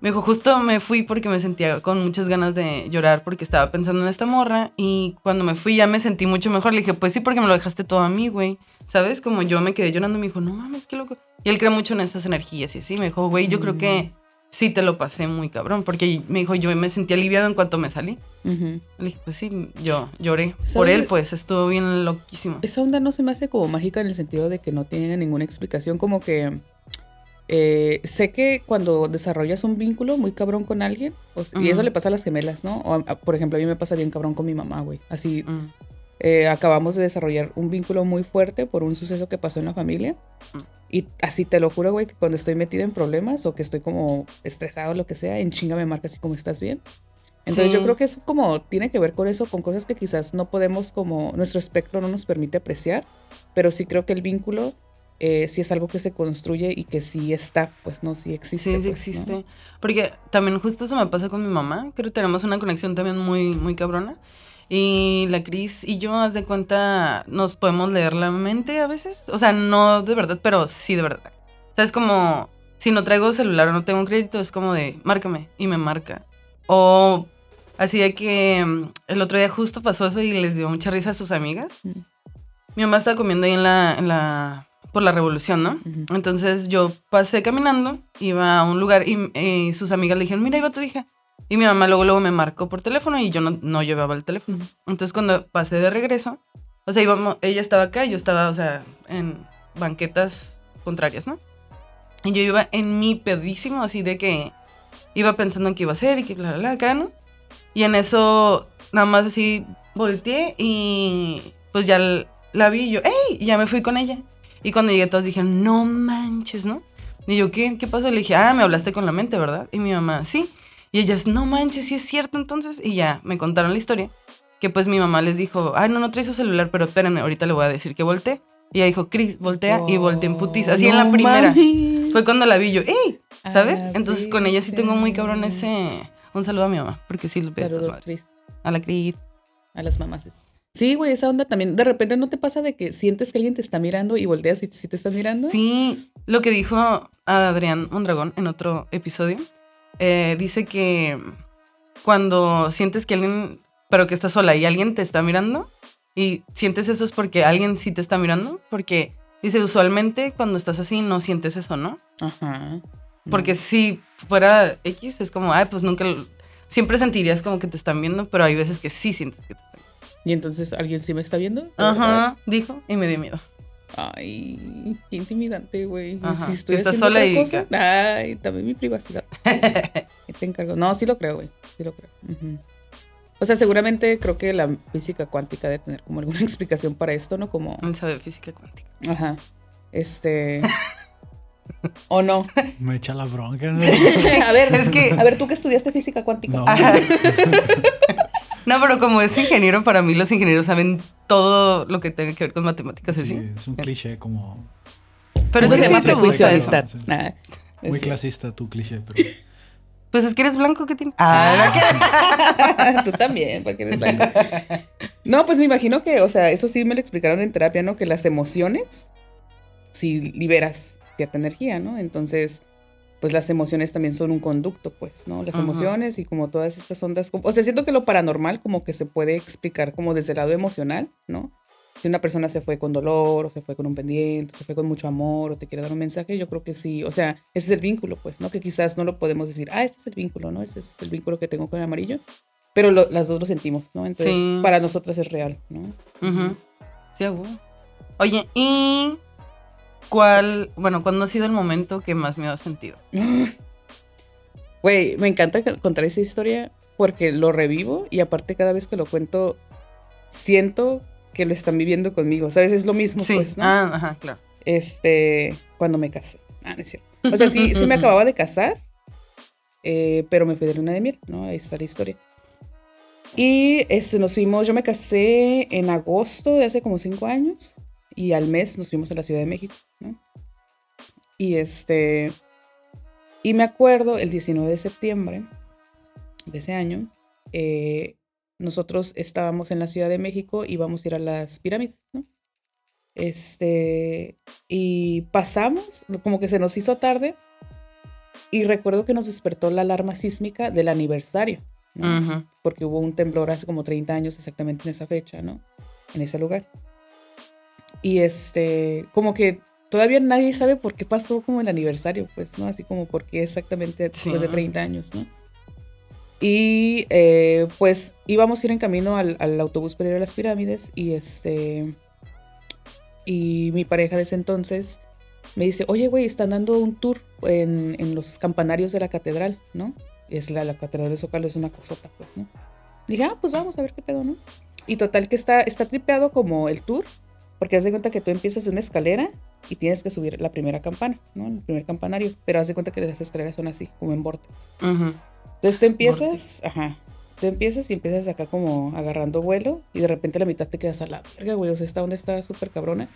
me dijo, justo me fui porque me sentía con muchas ganas de llorar porque estaba pensando en esta morra y cuando me fui ya me sentí mucho mejor. Le dije, pues sí, porque me lo dejaste todo a mí, güey. ¿Sabes? Como yo me quedé llorando y me dijo, no mames, qué loco. Y él cree mucho en estas energías y así. Me dijo, güey, yo creo que sí te lo pasé muy cabrón porque me dijo, yo me sentí aliviado en cuanto me salí. Ujú. Le dije, pues sí, yo lloré por él, pues estuvo bien loquísimo. Esa onda no se me hace como mágica en el sentido de que no tiene ninguna explicación, como que eh, sé que cuando desarrollas un vínculo muy cabrón con alguien, o y eso le pasa a las gemelas, ¿no? O a- por ejemplo, a mí me pasa bien cabrón con mi mamá, güey. Así, Mm. Eh, acabamos de desarrollar un vínculo muy fuerte por un suceso que pasó en la familia. Y así te lo juro, güey, que cuando estoy metida en problemas o que estoy como estresado o lo que sea, en chinga me marca así como estás bien. Entonces Sí. yo creo que es como, tiene que ver con eso, con cosas que quizás no podemos como, nuestro espectro no nos permite apreciar, pero sí creo que el vínculo eh, sí es algo que se construye y que sí está, pues no, sí existe. Sí, sí pues, ¿no? existe. Porque también justo eso me pasa con mi mamá. Creo que tenemos una conexión también muy, muy cabrona. Y la Cris y yo, haz de cuenta, nos podemos leer la mente a veces. O sea, no de verdad, pero sí de verdad. O sea, es como, si no traigo celular o no tengo un crédito, es como de, márcame. Y me marca. O así de que mm, el otro día justo pasó eso y les dio mucha risa a sus amigas. Mm. Mi mamá estaba comiendo ahí en la, en la, por la revolución, ¿no? Ujú. Entonces yo pasé caminando, iba a un lugar y, y sus amigas le dijeron, mira, va tu hija. Y mi mamá luego, luego me marcó por teléfono y yo no, no llevaba el teléfono. Entonces cuando pasé de regreso, o sea, íbamos, ella estaba acá y yo estaba, o sea, en banquetas contrarias, ¿no? Y yo iba en mi pedísimo, así de que iba pensando en qué iba a hacer y que bla, bla, bla, acá, ¿no? Y en eso, nada más así, volteé y pues ya la vi y yo, ¡ey! Y ya me fui con ella. Y cuando llegué todos dijeron, no manches, ¿no? Y yo, ¿qué? ¿Qué pasó? Le dije, ah, me hablaste con la mente, ¿verdad? Y mi mamá, sí. Y ellas, no manches, sí es cierto entonces. Y ya, me contaron la historia. Que pues mi mamá les dijo, ay, no, no trae su celular, pero espérenme, ahorita le voy a decir que volteé. Y ella dijo, Cris, voltea. y volteé en putis, así en la primera. mames. Fue cuando la vi yo, ¡ey! ¿Sabes? Ah, Entonces con ella sí tengo muy cabrón ese... Un saludo a mi mamá, porque sí lo ve a estas madres. A la Cris. a las mamás. Sí, güey, esa onda también. De repente no te pasa de que sientes que alguien te está mirando y volteas y si te estás mirando. Sí, lo que dijo Adrián Mondragón en otro episodio, eh, dice que cuando sientes que alguien, pero que estás sola y alguien te está mirando, y sientes eso es porque alguien sí te está mirando, porque dice, usualmente cuando estás así no sientes eso, ¿no? Ajá. Porque si fuera X es como, ay, pues nunca, lo- siempre sentirías como que te están viendo, pero hay veces que sí sientes que te están viendo. Y entonces alguien sí me está viendo. ¿De Ajá, dijo, y me dio miedo. Ay, qué intimidante, güey. Si estoy estás haciendo sola otra y cosa, ay, también mi privacidad. Te encargo. No, sí lo creo, güey. Sí lo creo. Ujú. O sea, seguramente creo que la física cuántica debe tener como alguna explicación para esto, ¿no? Como, Él sabe física cuántica. ajá. Este. ¿O no? Me echa la bronca. ¿no? a ver, Es que- A ver, tú que estudiaste física cuántica. No. No, pero como es ingeniero, para mí los ingenieros saben todo lo que tenga que ver con matemáticas, así. Sí, es un cliché como Pero Eso es se que llama prejuicio amistad. Sí. Ah, muy clasista tu cliché, pero Pues es que eres blanco, ¿qué tiene? Ah, Tú también, porque eres blanco. No, pues me imagino que, o sea, eso sí me lo explicaron en terapia, ¿no? Que las emociones, si liberas cierta energía, ¿no? Entonces, pues las emociones también son un conducto, pues, ¿no? Las Ajá. emociones y como todas estas ondas. O sea, siento que lo paranormal como que se puede explicar como desde el lado emocional, ¿no? Si una persona se fue con dolor, o se fue con un pendiente, se fue con mucho amor, o te quiere dar un mensaje, yo creo que sí. O sea, ese es el vínculo, pues, ¿no? Que quizás no lo podemos decir, ah, este es el vínculo, ¿no? Este es el vínculo que tengo con el amarillo. Pero lo- las dos lo sentimos, ¿no? Entonces, Sí. para nosotras es real, ¿no? Sí, a huevo. Oye, y ¿cuál, bueno, cuándo ha sido el momento que más miedo has sentido? Güey, me encanta contar esa historia porque lo revivo y aparte cada vez que lo cuento siento que lo están viviendo conmigo, ¿sabes? Es lo mismo, Sí, pues, ¿no? ah, ajá, claro. Este, cuando me casé. Ah, no es cierto. O sea, sí, sí me acababa de casar, eh, pero me fui de luna de miel, ¿no? Ahí está la historia. Y este, nos fuimos, yo me casé en agosto de hace como cinco años y al mes nos fuimos a la Ciudad de México, ¿no? Y este, y me acuerdo el 19 de septiembre de ese año, eh, nosotros estábamos en la Ciudad de México y íbamos a ir a las pirámides, ¿no? Este, y pasamos, como que se nos hizo tarde, y recuerdo que nos despertó la alarma sísmica del aniversario, ¿no? Ujú. porque hubo un temblor hace como 30 años exactamente en esa fecha, ¿no? En ese lugar. Y este, como que todavía nadie sabe por qué pasó como el aniversario, pues, ¿no? Así como por qué exactamente después de Sí. 30 años, ¿no? Y eh, pues íbamos a ir en camino al, al autobús para ir a las pirámides y este... Y mi pareja de ese entonces me dice, oye, güey, están dando un tour en, en los campanarios de la catedral, ¿no? Es la, la catedral de Zócalo, es una cosota, pues, ¿no? Dije, ah, pues vamos a ver qué pedo, ¿no? Y total que está, está tripeado como el tour, porque haz de cuenta que tú empiezas en una escalera y tienes que subir la primera campana, ¿no? El primer campanario, pero haz de cuenta que las escaleras son así, como en vortex. Ujú. Entonces tú empiezas, ajá, tú empiezas y empiezas acá como agarrando vuelo y de repente a la mitad te quedas a la verga, güey, o sea, esta onda está súper cabrona.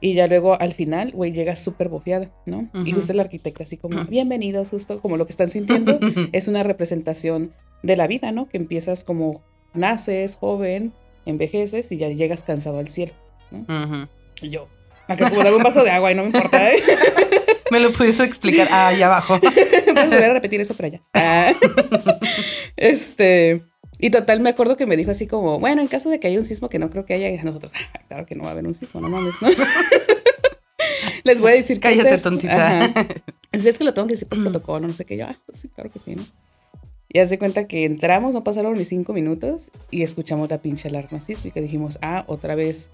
Y ya luego al final, güey, llegas súper bofeada, ¿no? Y Ujú. justo el arquitecto así como, bienvenidos, justo como lo que están sintiendo es una representación de la vida, ¿no? Que empiezas como naces, joven, envejeces y ya llegas cansado al cielo, ¿no? Ujú. Y yo, acá como dame un vaso de agua y no me importa, ¿eh? Me lo pudiste explicar ah, allá abajo. Puedes volver a repetir eso para allá. Ah. Este, y total, me acuerdo que me dijo así como, bueno, en caso de que haya un sismo, que no creo que haya, y nosotros, "Ah, claro que no va a haber un sismo, no mames, ¿no? Les voy a decir qué Cállate, hacer. tontita. Ajá. Es que lo tengo que decir por protocolo, no sé qué. Yo, ah, pues sí, claro que sí, ¿no? Y hace cuenta que entramos, no pasaron ni cinco minutos y escuchamos la pinche alarma sísmica. Dijimos, ah, otra vez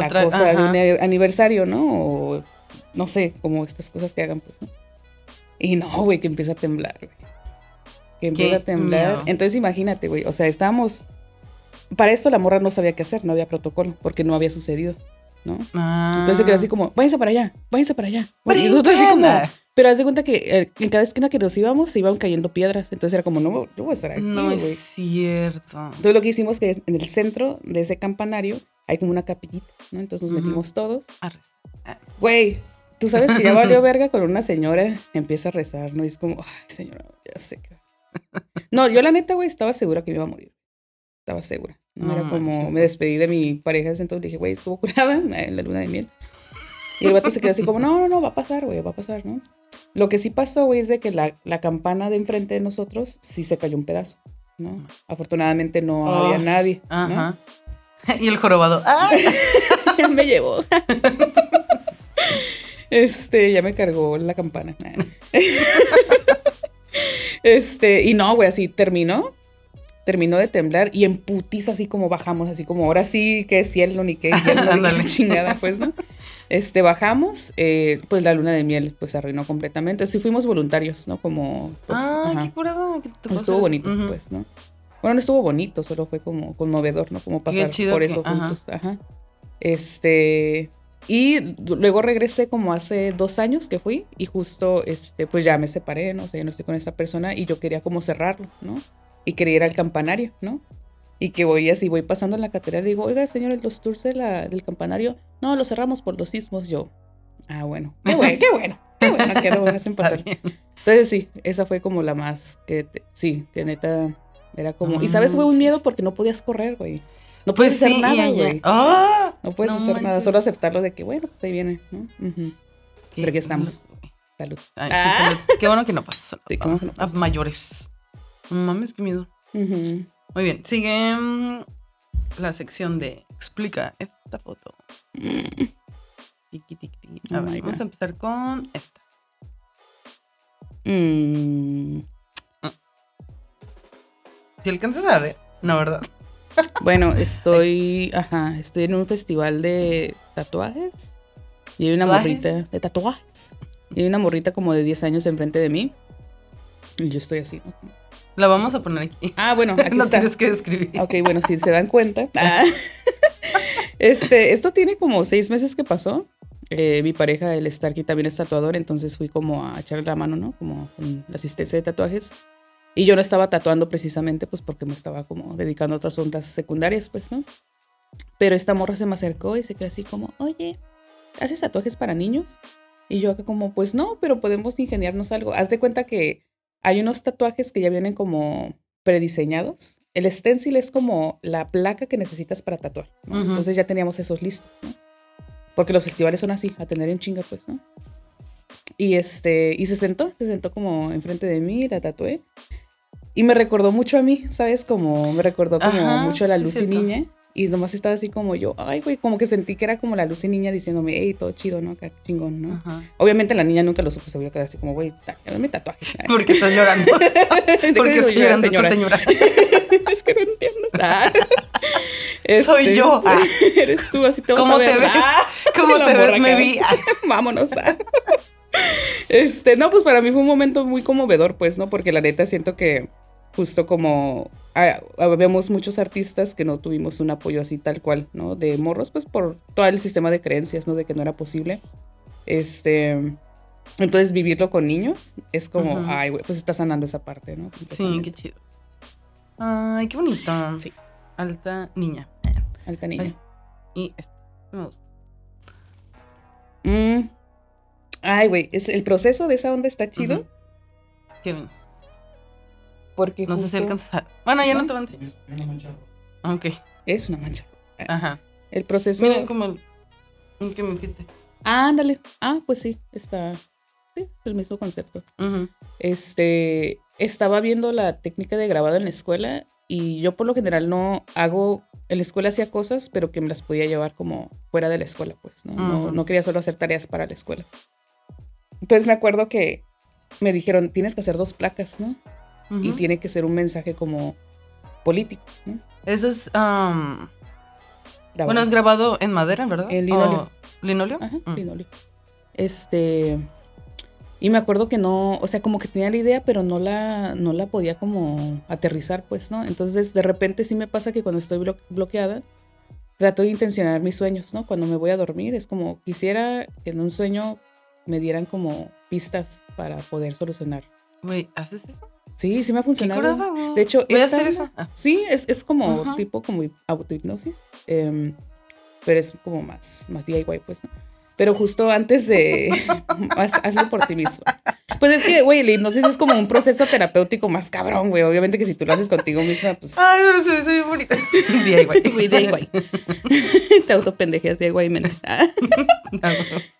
la Otra, cosa de ajá. un aniversario, ¿no? O no sé, como estas cosas que hagan, pues, ¿no? Y no, güey, que empieza a temblar, güey. Que empieza Qué a temblar. miedo. Entonces imagínate, güey, o sea, estábamos... Para esto la morra no sabía qué hacer, no había protocolo, porque no había sucedido, ¿no? Ah. Entonces se quedó así como, váyanse para allá, váyanse para allá. Y nosotros así como, pero haz de cuenta que eh, en cada esquina que nos íbamos se iban cayendo piedras. Entonces era como, no, yo voy a estar aquí, No güey. es cierto. Entonces lo que hicimos que en el centro de ese campanario hay como una capillita, ¿no? Entonces nos Ujú. metimos todos. Arres. Güey, tú sabes que ya valió verga con una señora, empieza a rezar, ¿no? Y es como, ay, señora, ya sé. No, yo la neta, güey, estaba segura que me iba a morir. Estaba segura. No, No era como, me despedí de mi pareja ese entonces, dije, güey, estuvo curada en la luna de miel. Y el vato se quedó así como, no, no, no, va a pasar, güey, va a pasar, ¿no? Lo que sí pasó, güey, es de que la, la campana de enfrente de nosotros sí se cayó un pedazo, ¿no? Afortunadamente no Oh, había nadie, ¿no? Ajá. Y el jorobado. ¡Ah! me llevó. Este, ya me cargó la campana. Este, y no, güey, así terminó. Terminó de temblar y en putiza así como bajamos, así como ahora sí que cielo ni que hielo, ni que chingada, pues, ¿no? Este, bajamos, eh, pues la luna de miel pues se arruinó completamente. Sí fuimos voluntarios, ¿no? Como... Ah, ajá. qué curada. que te estuvo bonito, pues, ¿no? Bueno, no estuvo bonito, solo fue como conmovedor, ¿no? Como pasar por eso ajá. juntos. Ajá. Este. Y luego regresé como hace dos años que fui y justo, este, pues ya me separé, ¿no? O sea, ya no estoy con esta persona y yo quería como cerrarlo, ¿no? Y quería ir al campanario, ¿no? Y que voy así, voy pasando en la catedral y digo, oiga, señor, los tours de la- del campanario, no, lo cerramos por los sismos. Yo, ah, bueno, qué bueno, qué bueno, qué bueno que lo hacen pasar. Entonces sí, esa fue como la más que, te- sí, que neta era como... No y sabes, fue un miedo porque no podías correr, güey. No puedes Pues hacer sí, y nada, güey. ¡Ah! No puedes no hacer nada, solo aceptarlo de que, bueno, pues ahí viene, ¿no? Pero aquí estamos. Salud. Ay, sí, Ah. salud. Qué bueno que no pasó. Sí, bueno que no mayores. Mames, qué miedo. Muy bien, sigue mm, la sección de explica esta foto. Tiki, tiki, tiki. A Oh ver, vamos God. a empezar con esta. Mm. Si alcanzas a ver, no, ¿verdad? Bueno, estoy, ajá, estoy en un festival de tatuajes. Y hay una ¿Tatuajes? morrita de tatuajes. Y hay una morrita como de 10 años enfrente de mí. Y yo estoy así, ¿no? La vamos a poner aquí. Ah, bueno, aquí no está. tienes que describir. Ok, bueno, si se dan cuenta. Ah. Este, esto tiene como seis meses que pasó. Eh, mi pareja, el Starkey, también es tatuador, entonces fui como a echarle la mano, ¿no? Como con la asistencia de tatuajes. Y yo no estaba tatuando precisamente, pues porque me estaba como dedicando a otras ondas secundarias, pues, ¿no? Pero esta morra se me acercó y se quedó así como, oye, ¿haces tatuajes para niños? Y yo acá como, pues no, pero podemos ingeniarnos algo. Haz de cuenta que hay unos tatuajes que ya vienen como prediseñados. El stencil es como la placa que necesitas para tatuar. ¿no? Ujú. Entonces ya teníamos esos listos, ¿no? Porque los festivales son así, a tener en chinga, pues, ¿no? Y este, y se sentó, se sentó como enfrente de mí, la tatué. Y me recordó mucho a mí, ¿sabes? Como me recordó como Ajá, mucho a la sí, Lucy cierto. niña. Y nomás estaba así como yo, ay, güey, como que sentí que era como la Lucy niña diciéndome, hey, todo chido, ¿no? Acá chingón, ¿no? Ajá. Obviamente la niña nunca lo supo, se voy a quedar así como, güey, dame tatuaje. ¿Por qué estás llorando? ¿De ¿Por qué qué digo está yo, llorando esta señora? es que no entiendo. Ah. Soy Este, yo. Ah. Eres tú, así te vas ¿Cómo a te ver. ves? Ah, ¿Cómo te ves? Me vi. Vámonos. ah. Este, no, pues para mí fue un momento muy conmovedor, pues, ¿no? Porque la neta siento que justo como ah, habíamos muchos artistas que no tuvimos un apoyo así tal cual, ¿no? De morros, pues por todo el sistema de creencias, ¿no? De que no era posible. Este, entonces vivirlo con niños es como, ay, güey, pues está sanando esa parte, ¿no? Sí, qué chido. Ay, qué bonito. Sí. Alta niña. Alta niña. Ay. Y este. Me gusta. Mm. Ay, güey, el proceso de esa onda está chido. Qué bien. Porque No sé si justo- alcanzas a... Bueno, ya no ¿No? te van a enseñar. Ok. Es una mancha. Ajá. El proceso. Miren como el... el que me quite. Ah, ándale. Ah, pues sí, está. Sí, el mismo concepto. Ujú. Este. Estaba viendo la técnica de grabado en la escuela y yo por lo general no hago. En la escuela hacía cosas, pero que me las podía llevar como fuera de la escuela, pues. No, no, Ujú. no quería solo hacer tareas para la escuela. Entonces me acuerdo que me dijeron: tienes que hacer dos placas, ¿no? Y tiene que ser un mensaje como político, ¿no? Eso es... um. Bueno, es grabado en madera, ¿verdad? En linóleo. ¿O ¿Linóleo? Ajá, Mm. linóleo. Este. Y me acuerdo que no, o sea, como que tenía la idea, pero no la, no la podía como aterrizar, pues, ¿no? Entonces, de repente sí me pasa que cuando estoy blo- bloqueada, trato de intencionar mis sueños, ¿no? Cuando me voy a dormir, es como quisiera que en un sueño me dieran como pistas para poder solucionar. Güey, ¿haces eso? Sí, sí me ha funcionado. De hecho, Voy a esta hacer onda- eso. Ah. Sí, es, es como Ajá. tipo como autohipnosis, em, pero es como más, más DIY, pues, ¿no? Pero justo antes de... haz- hazlo por ti mismo. Pues es que, güey, la hipnosis es como un proceso terapéutico más cabrón, güey. Obviamente que si tú lo haces contigo misma, pues... Ay, pero se me hizo bien bonita. DIY. Güey, DIY. Te autopendejeas DIY mente. Ah,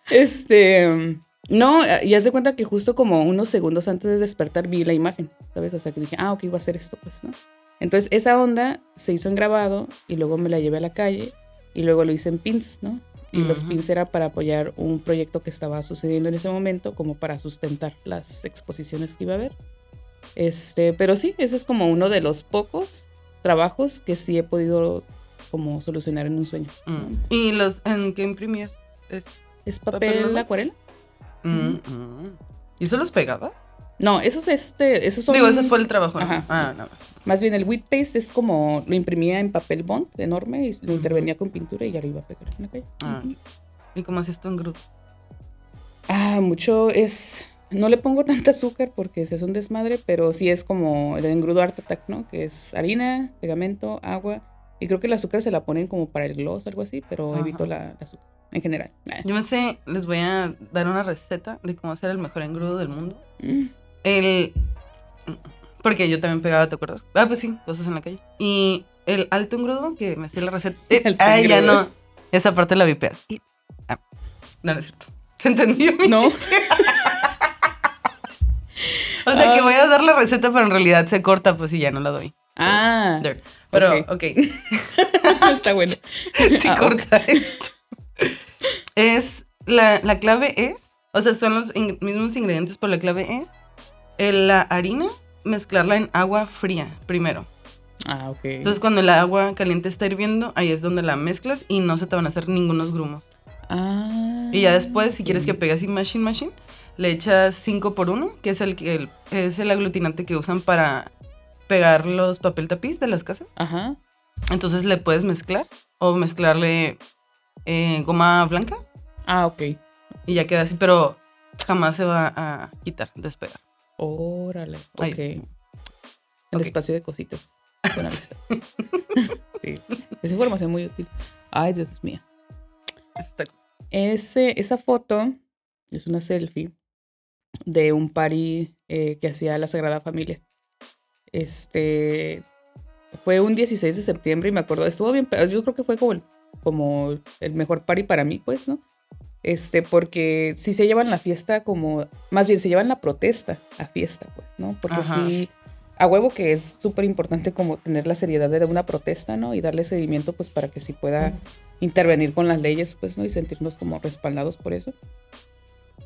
Este... No, y haz de cuenta que justo como unos segundos antes de despertar vi la imagen, ¿sabes? O sea, que dije, ah, ok, iba a hacer esto, pues, ¿no? Entonces, esa onda se hizo en grabado y luego me la llevé a la calle y luego lo hice en pins, ¿no? Y los Ujú. pins era para apoyar un proyecto que estaba sucediendo en ese momento, como para sustentar las exposiciones que iba a haber. Este, pero sí, ese es como uno de los pocos trabajos que sí he podido como solucionar en un sueño. Mm. ¿Y los en qué imprimías? Es- ¿Es ¿Papel papel acuarela? Mm, mm. ¿Y eso los pegaba? No, esos este, esos son Digo, ese fue el trabajo. ¿no? Ajá. Ah, nada más. Más bien el wheat paste es como lo imprimía en papel bond enorme y lo intervenía con pintura y ya lo iba a pegar en la calle. Ah. ¿Y cómo hacías tú en grupo? Ah, mucho es. No le pongo tanta azúcar porque se hace un desmadre, pero sí es como el engrudo Art Attack, ¿no? Que es harina, pegamento, agua. Y creo que el azúcar se la ponen como para el gloss, algo así, pero Ajá. evito la, la azúcar en general. Ah. Yo me sé, les voy a dar una receta de cómo hacer el mejor engrudo del mundo. Mm. El. Porque yo también pegaba, ¿te acuerdas? Ah, pues sí, cosas en la calle. Y el alto engrudo, que me hacía la receta. Alto Ay, ya no. Esa parte la vipeas. Ah, no, no es cierto. ¿Se entendió? mi No. o sea, que Ah. voy a dar la receta, pero en realidad se corta, pues y ya no la doy. Ah, There. Pero, ok. ok. está bueno. si Ah, corta esto. Es, la, la clave es, o sea, son los in- mismos ingredientes, pero la clave es la harina, mezclarla en agua fría primero. Ah, ok. Entonces, cuando el agua caliente está hirviendo, ahí es donde la mezclas y no se te van a hacer ningunos grumos. ah. Y ya después, si quieres que pegue así machine machine, le echas 5 por 1, que es el, el, es el aglutinante que usan para pegar los papel tapiz de las casas. Ajá. Entonces le puedes mezclar o mezclarle eh, goma blanca Ah, ok. y ya queda así, pero jamás se va a quitar, despegar. Órale. Ahí. Ok. El espacio de cositas. Buena vista. sí. Es información muy útil. Ay, Dios mío. Está- Ese, esa foto es una selfie de un party eh, que hacía la Sagrada Familia. Este fue un 16 de septiembre y me acuerdo, estuvo bien, pero yo creo que fue como el, como el mejor party para mí, pues, ¿no? Este, porque sí se llevan la fiesta como, más bien se llevan la protesta a fiesta, pues, ¿no? Porque Ajá. sí, a huevo que es súper importante como tener la seriedad de una protesta, ¿no? Y darle seguimiento, pues, para que sí pueda intervenir con las leyes, pues, ¿no? Y sentirnos como respaldados por eso.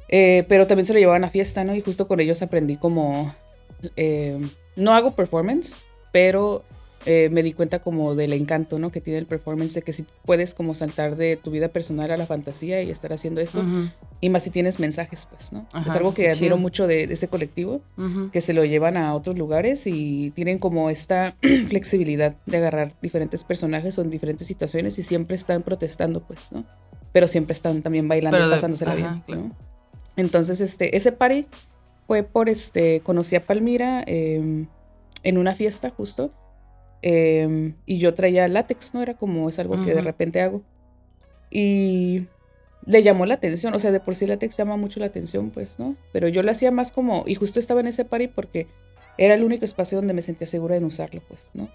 Eh, pero también se lo llevaban a fiesta, ¿no? Y justo con ellos aprendí como... eh, no hago performance, pero eh, me di cuenta como del encanto, ¿no? Que tiene el performance, de que si puedes como saltar de tu vida personal a la fantasía y estar haciendo esto, y más si tienes mensajes, pues, ¿no? Ajá, es algo que admiro chido. mucho de, de ese colectivo, que se lo llevan a otros lugares y tienen como esta flexibilidad de agarrar diferentes personajes o en diferentes situaciones y siempre están protestando, pues, ¿no? Pero siempre están también bailando Pero y de- pasándosela ajá, bien, claro. ¿no? Entonces, este, ese party fue por, este, conocí a Palmira eh, en una fiesta justo eh, y yo traía látex, ¿no? Era como, es algo que de repente hago. Y le llamó la atención, o sea, de por sí látex llama mucho la atención, pues, ¿no? Pero yo lo hacía más como, y justo estaba en ese party porque era el único espacio donde me sentía segura en usarlo, pues, ¿no?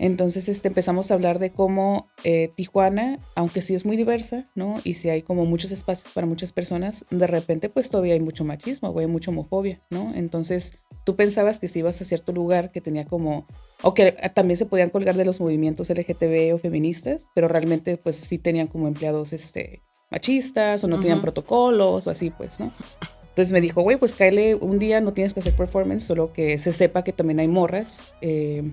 Entonces este, empezamos a hablar de cómo eh, Tijuana, aunque sí es muy diversa, ¿no? Y sí hay como muchos espacios para muchas personas, de repente pues todavía hay mucho machismo, o hay mucha homofobia, ¿no? Entonces tú pensabas que si ibas a cierto lugar que tenía como, o que también se podían colgar de los movimientos LGTB o feministas, pero realmente pues sí tenían como empleados este, machistas o no tenían protocolos o así, pues, ¿no? Entonces me dijo, güey, pues cáele un día, no tienes que hacer performance, solo que se sepa que también hay morras eh,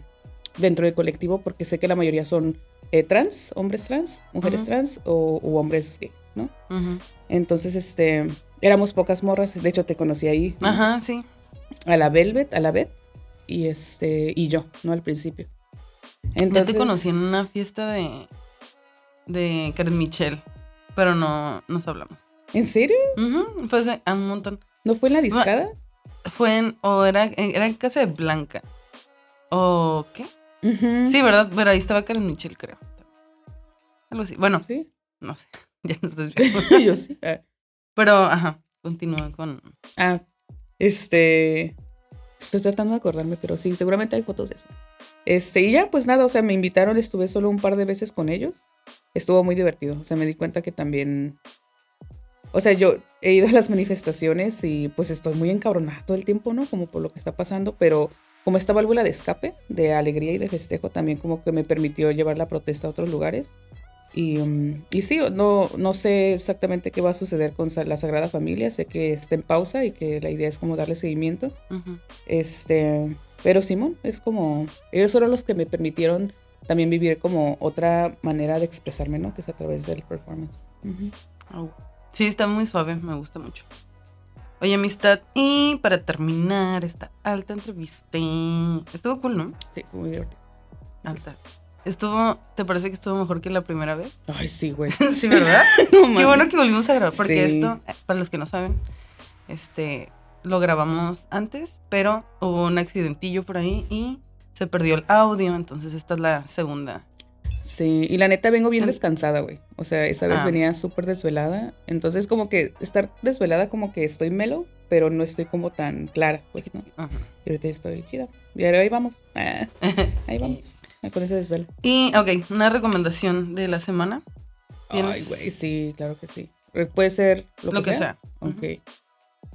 dentro del colectivo, porque sé que la mayoría son eh, trans, hombres trans, mujeres trans o hombres gay, ¿no? Entonces, este, éramos pocas morras, de hecho te conocí ahí, ¿no? Ajá, sí. a la Velvet, a la Bet, y este, y yo, ¿no? Al principio. Yo te conocí en una fiesta de, de Karen Michelle, pero no nos hablamos. ¿En serio? Ujú, Fue hace un montón. ¿No fue en la discada? Fue en, o era, era en casa de Blanca. ¿O qué? Ujú. Sí, ¿verdad? Pero ahí estaba Karen Michelle, creo. Algo así. Bueno, Sí. no sé. Ya no estás viendo. yo sí. Ah. Pero, ajá, continúa con. Ah, este. Estoy tratando de acordarme, pero sí, seguramente hay fotos de eso. Este, y ya, pues nada, o sea, me invitaron, estuve solo un par de veces con ellos. Estuvo muy divertido. O sea, me di cuenta que también. O sea, yo he ido a las manifestaciones y pues estoy muy encabronada todo el tiempo, ¿no? Como por lo que está pasando, pero como esta válvula de escape, de alegría y de festejo, también como que me permitió llevar la protesta a otros lugares. Y, mm, y sí, no, no sé exactamente qué va a suceder con la Sagrada Familia, sé que está en pausa y que la idea es como darle seguimiento. Ujú. Este, pero Simón, es como, ellos fueron los que me permitieron también vivir como otra manera de expresarme, ¿no? Que es a través del performance. Ujú. Au. Sí, está muy suave, me gusta mucho. Oye, amistad, y para terminar esta alta entrevista, estuvo cool, ¿no? Sí, es muy divertido. Alta. Estuvo, ¿te parece que estuvo mejor que la primera vez? Ay, sí, güey. sí, ¿verdad? No Qué bueno que volvimos a grabar, porque Sí. esto, eh, para los que no saben, este, lo grabamos antes, pero hubo un accidentillo por ahí y se perdió el audio, entonces esta es la segunda. Sí, y la neta vengo bien En- descansada, güey. O sea, esa vez Ah. venía súper desvelada. Entonces, como que estar desvelada, como que estoy mellow, pero no estoy como tan clara, pues, ¿no? Ajá. Y ahorita estoy chida. Y ahora ahí vamos. Ah, ahí vamos. Ah, Con ese desvelo. y, ok, una recomendación de la semana. Ay, güey, sí, claro que sí. Puede ser lo, Lo que, que sea. Ok.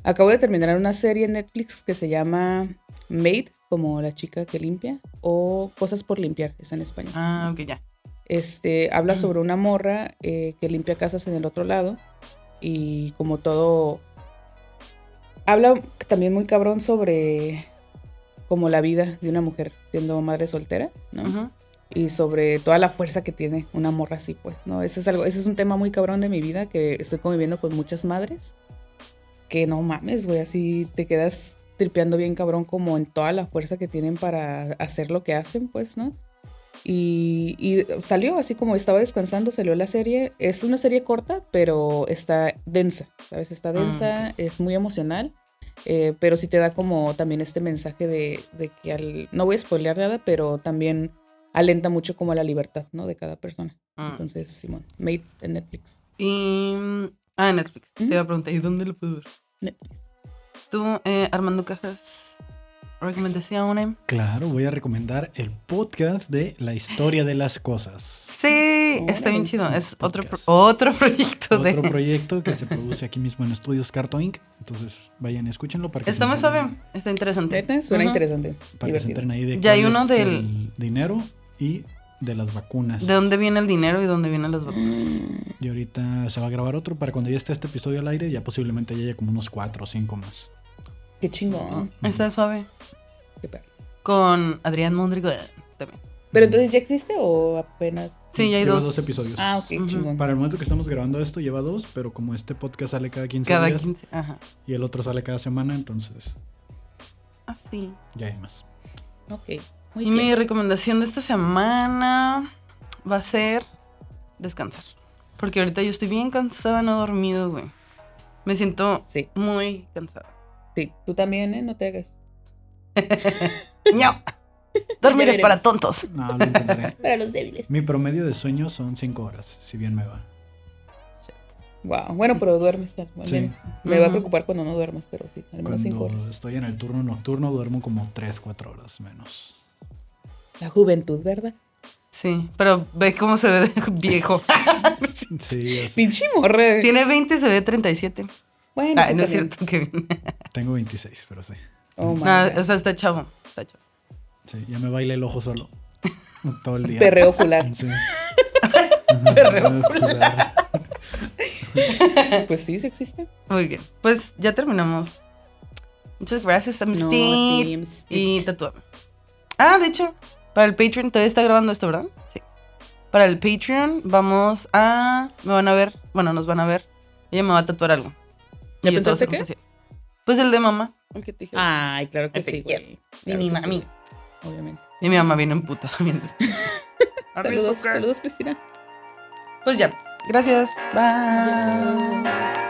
Acabo de terminar una serie en Netflix que se llama Maid, como la chica que limpia, o Cosas por limpiar, es en español. Ah, ok, ya. Este, habla sobre una morra eh, que limpia casas en el otro lado y como todo... Habla también muy cabrón sobre como la vida de una mujer siendo madre soltera, ¿no? Ujú. y sobre toda la fuerza que tiene una morra así, pues, ¿no? Ese es algo, ese es un tema muy cabrón de mi vida que estoy conviviendo con muchas madres que no mames, güey, así te quedas tripeando bien cabrón como en toda la fuerza que tienen para hacer lo que hacen, pues, ¿no? Y, y, salió así como estaba descansando, salió la serie. Es una serie corta, pero está densa, ¿sabes? Está densa, ok. es muy emocional, eh, pero sí te da como también este mensaje de, de que al, no voy a spoilear nada, pero también alenta mucho como a la libertad, ¿no? De cada persona. Mm. Entonces, Simón, Made en Netflix. Y. Ah, en Netflix. Te Ujú. iba a preguntar, ¿y dónde lo puedo ver? Netflix. Tú, eh, Armando Cajas, recomendación. Claro, voy a recomendar el podcast de La historia de las cosas. Sí, está bien Órale. chido. Es otro, pro- otro proyecto de. Otro proyecto que se produce aquí mismo en Estudios Carto Inc. Entonces vayan escúchenlo para que Está muy suave, está interesante. Suena interesante. Para que se enteren ahí de Ya hay uno es del- el dinero y de las vacunas. ¿De dónde viene el dinero y dónde vienen las vacunas? Y ahorita se va a grabar otro para cuando ya esté este episodio al aire, ya posiblemente ya haya como unos cuatro o cinco más. Qué chingón. Está suave. Qué perro. Con Adrián Mondrigo también. Pero entonces ya existe o apenas. Sí, ya hay Lleva dos. dos episodios. Ah, ok, Ujú. chingón. Para el momento que estamos grabando esto lleva dos, pero como este podcast sale cada 15 Cada días 15. Ajá. y el otro sale cada semana, entonces Así. ya hay más. Ok. Muy Y bien. mi recomendación de esta semana va a ser descansar. Porque ahorita yo estoy bien cansada, no he dormido, güey. Me siento Sí, muy cansada. Sí. Tú también, ¿eh? No te hagas. ¡No! Dormir es para tontos. No, lo intentaré. Para los débiles. Mi promedio de sueño son 5 horas, si bien me va. Wow. Bueno, pero duermes. Sí. Me va a preocupar cuando no duermas, pero sí. Al menos cinco Cuando horas. estoy en el turno nocturno duermo como 3, 4 horas menos. La juventud, ¿verdad? Sí, pero ve cómo se ve de viejo. Sí. Pinche morre. Tiene 20 y se ve 37. Bueno, Ay, sí, no es cierto, Kevin. tengo 26, pero sí. Oh, my Ah, God. o sea, está chavo. Está chavo. Sí, ya me baila el ojo solo. Todo el día. Perreo ocular. Sí. Perreo ocular. Pues sí, sí existe. Muy bien. Pues ya terminamos. Muchas gracias a No, y tatúame. Ah, de hecho, para el Patreon, todavía está grabando esto, ¿verdad? Sí. Para el Patreon vamos a... Me van a ver, bueno, nos van a ver. Ella me va a tatuar algo. ¿Ya Y pensaste qué? Pues el de mamá. Te dije. Ay, claro que sí, güey. y Claro mi sí, mami. Obviamente. Y mi mamá viene en puta viendo esto. Saludos, saludos, Cristina. Pues ya. Gracias. Bye. Bye.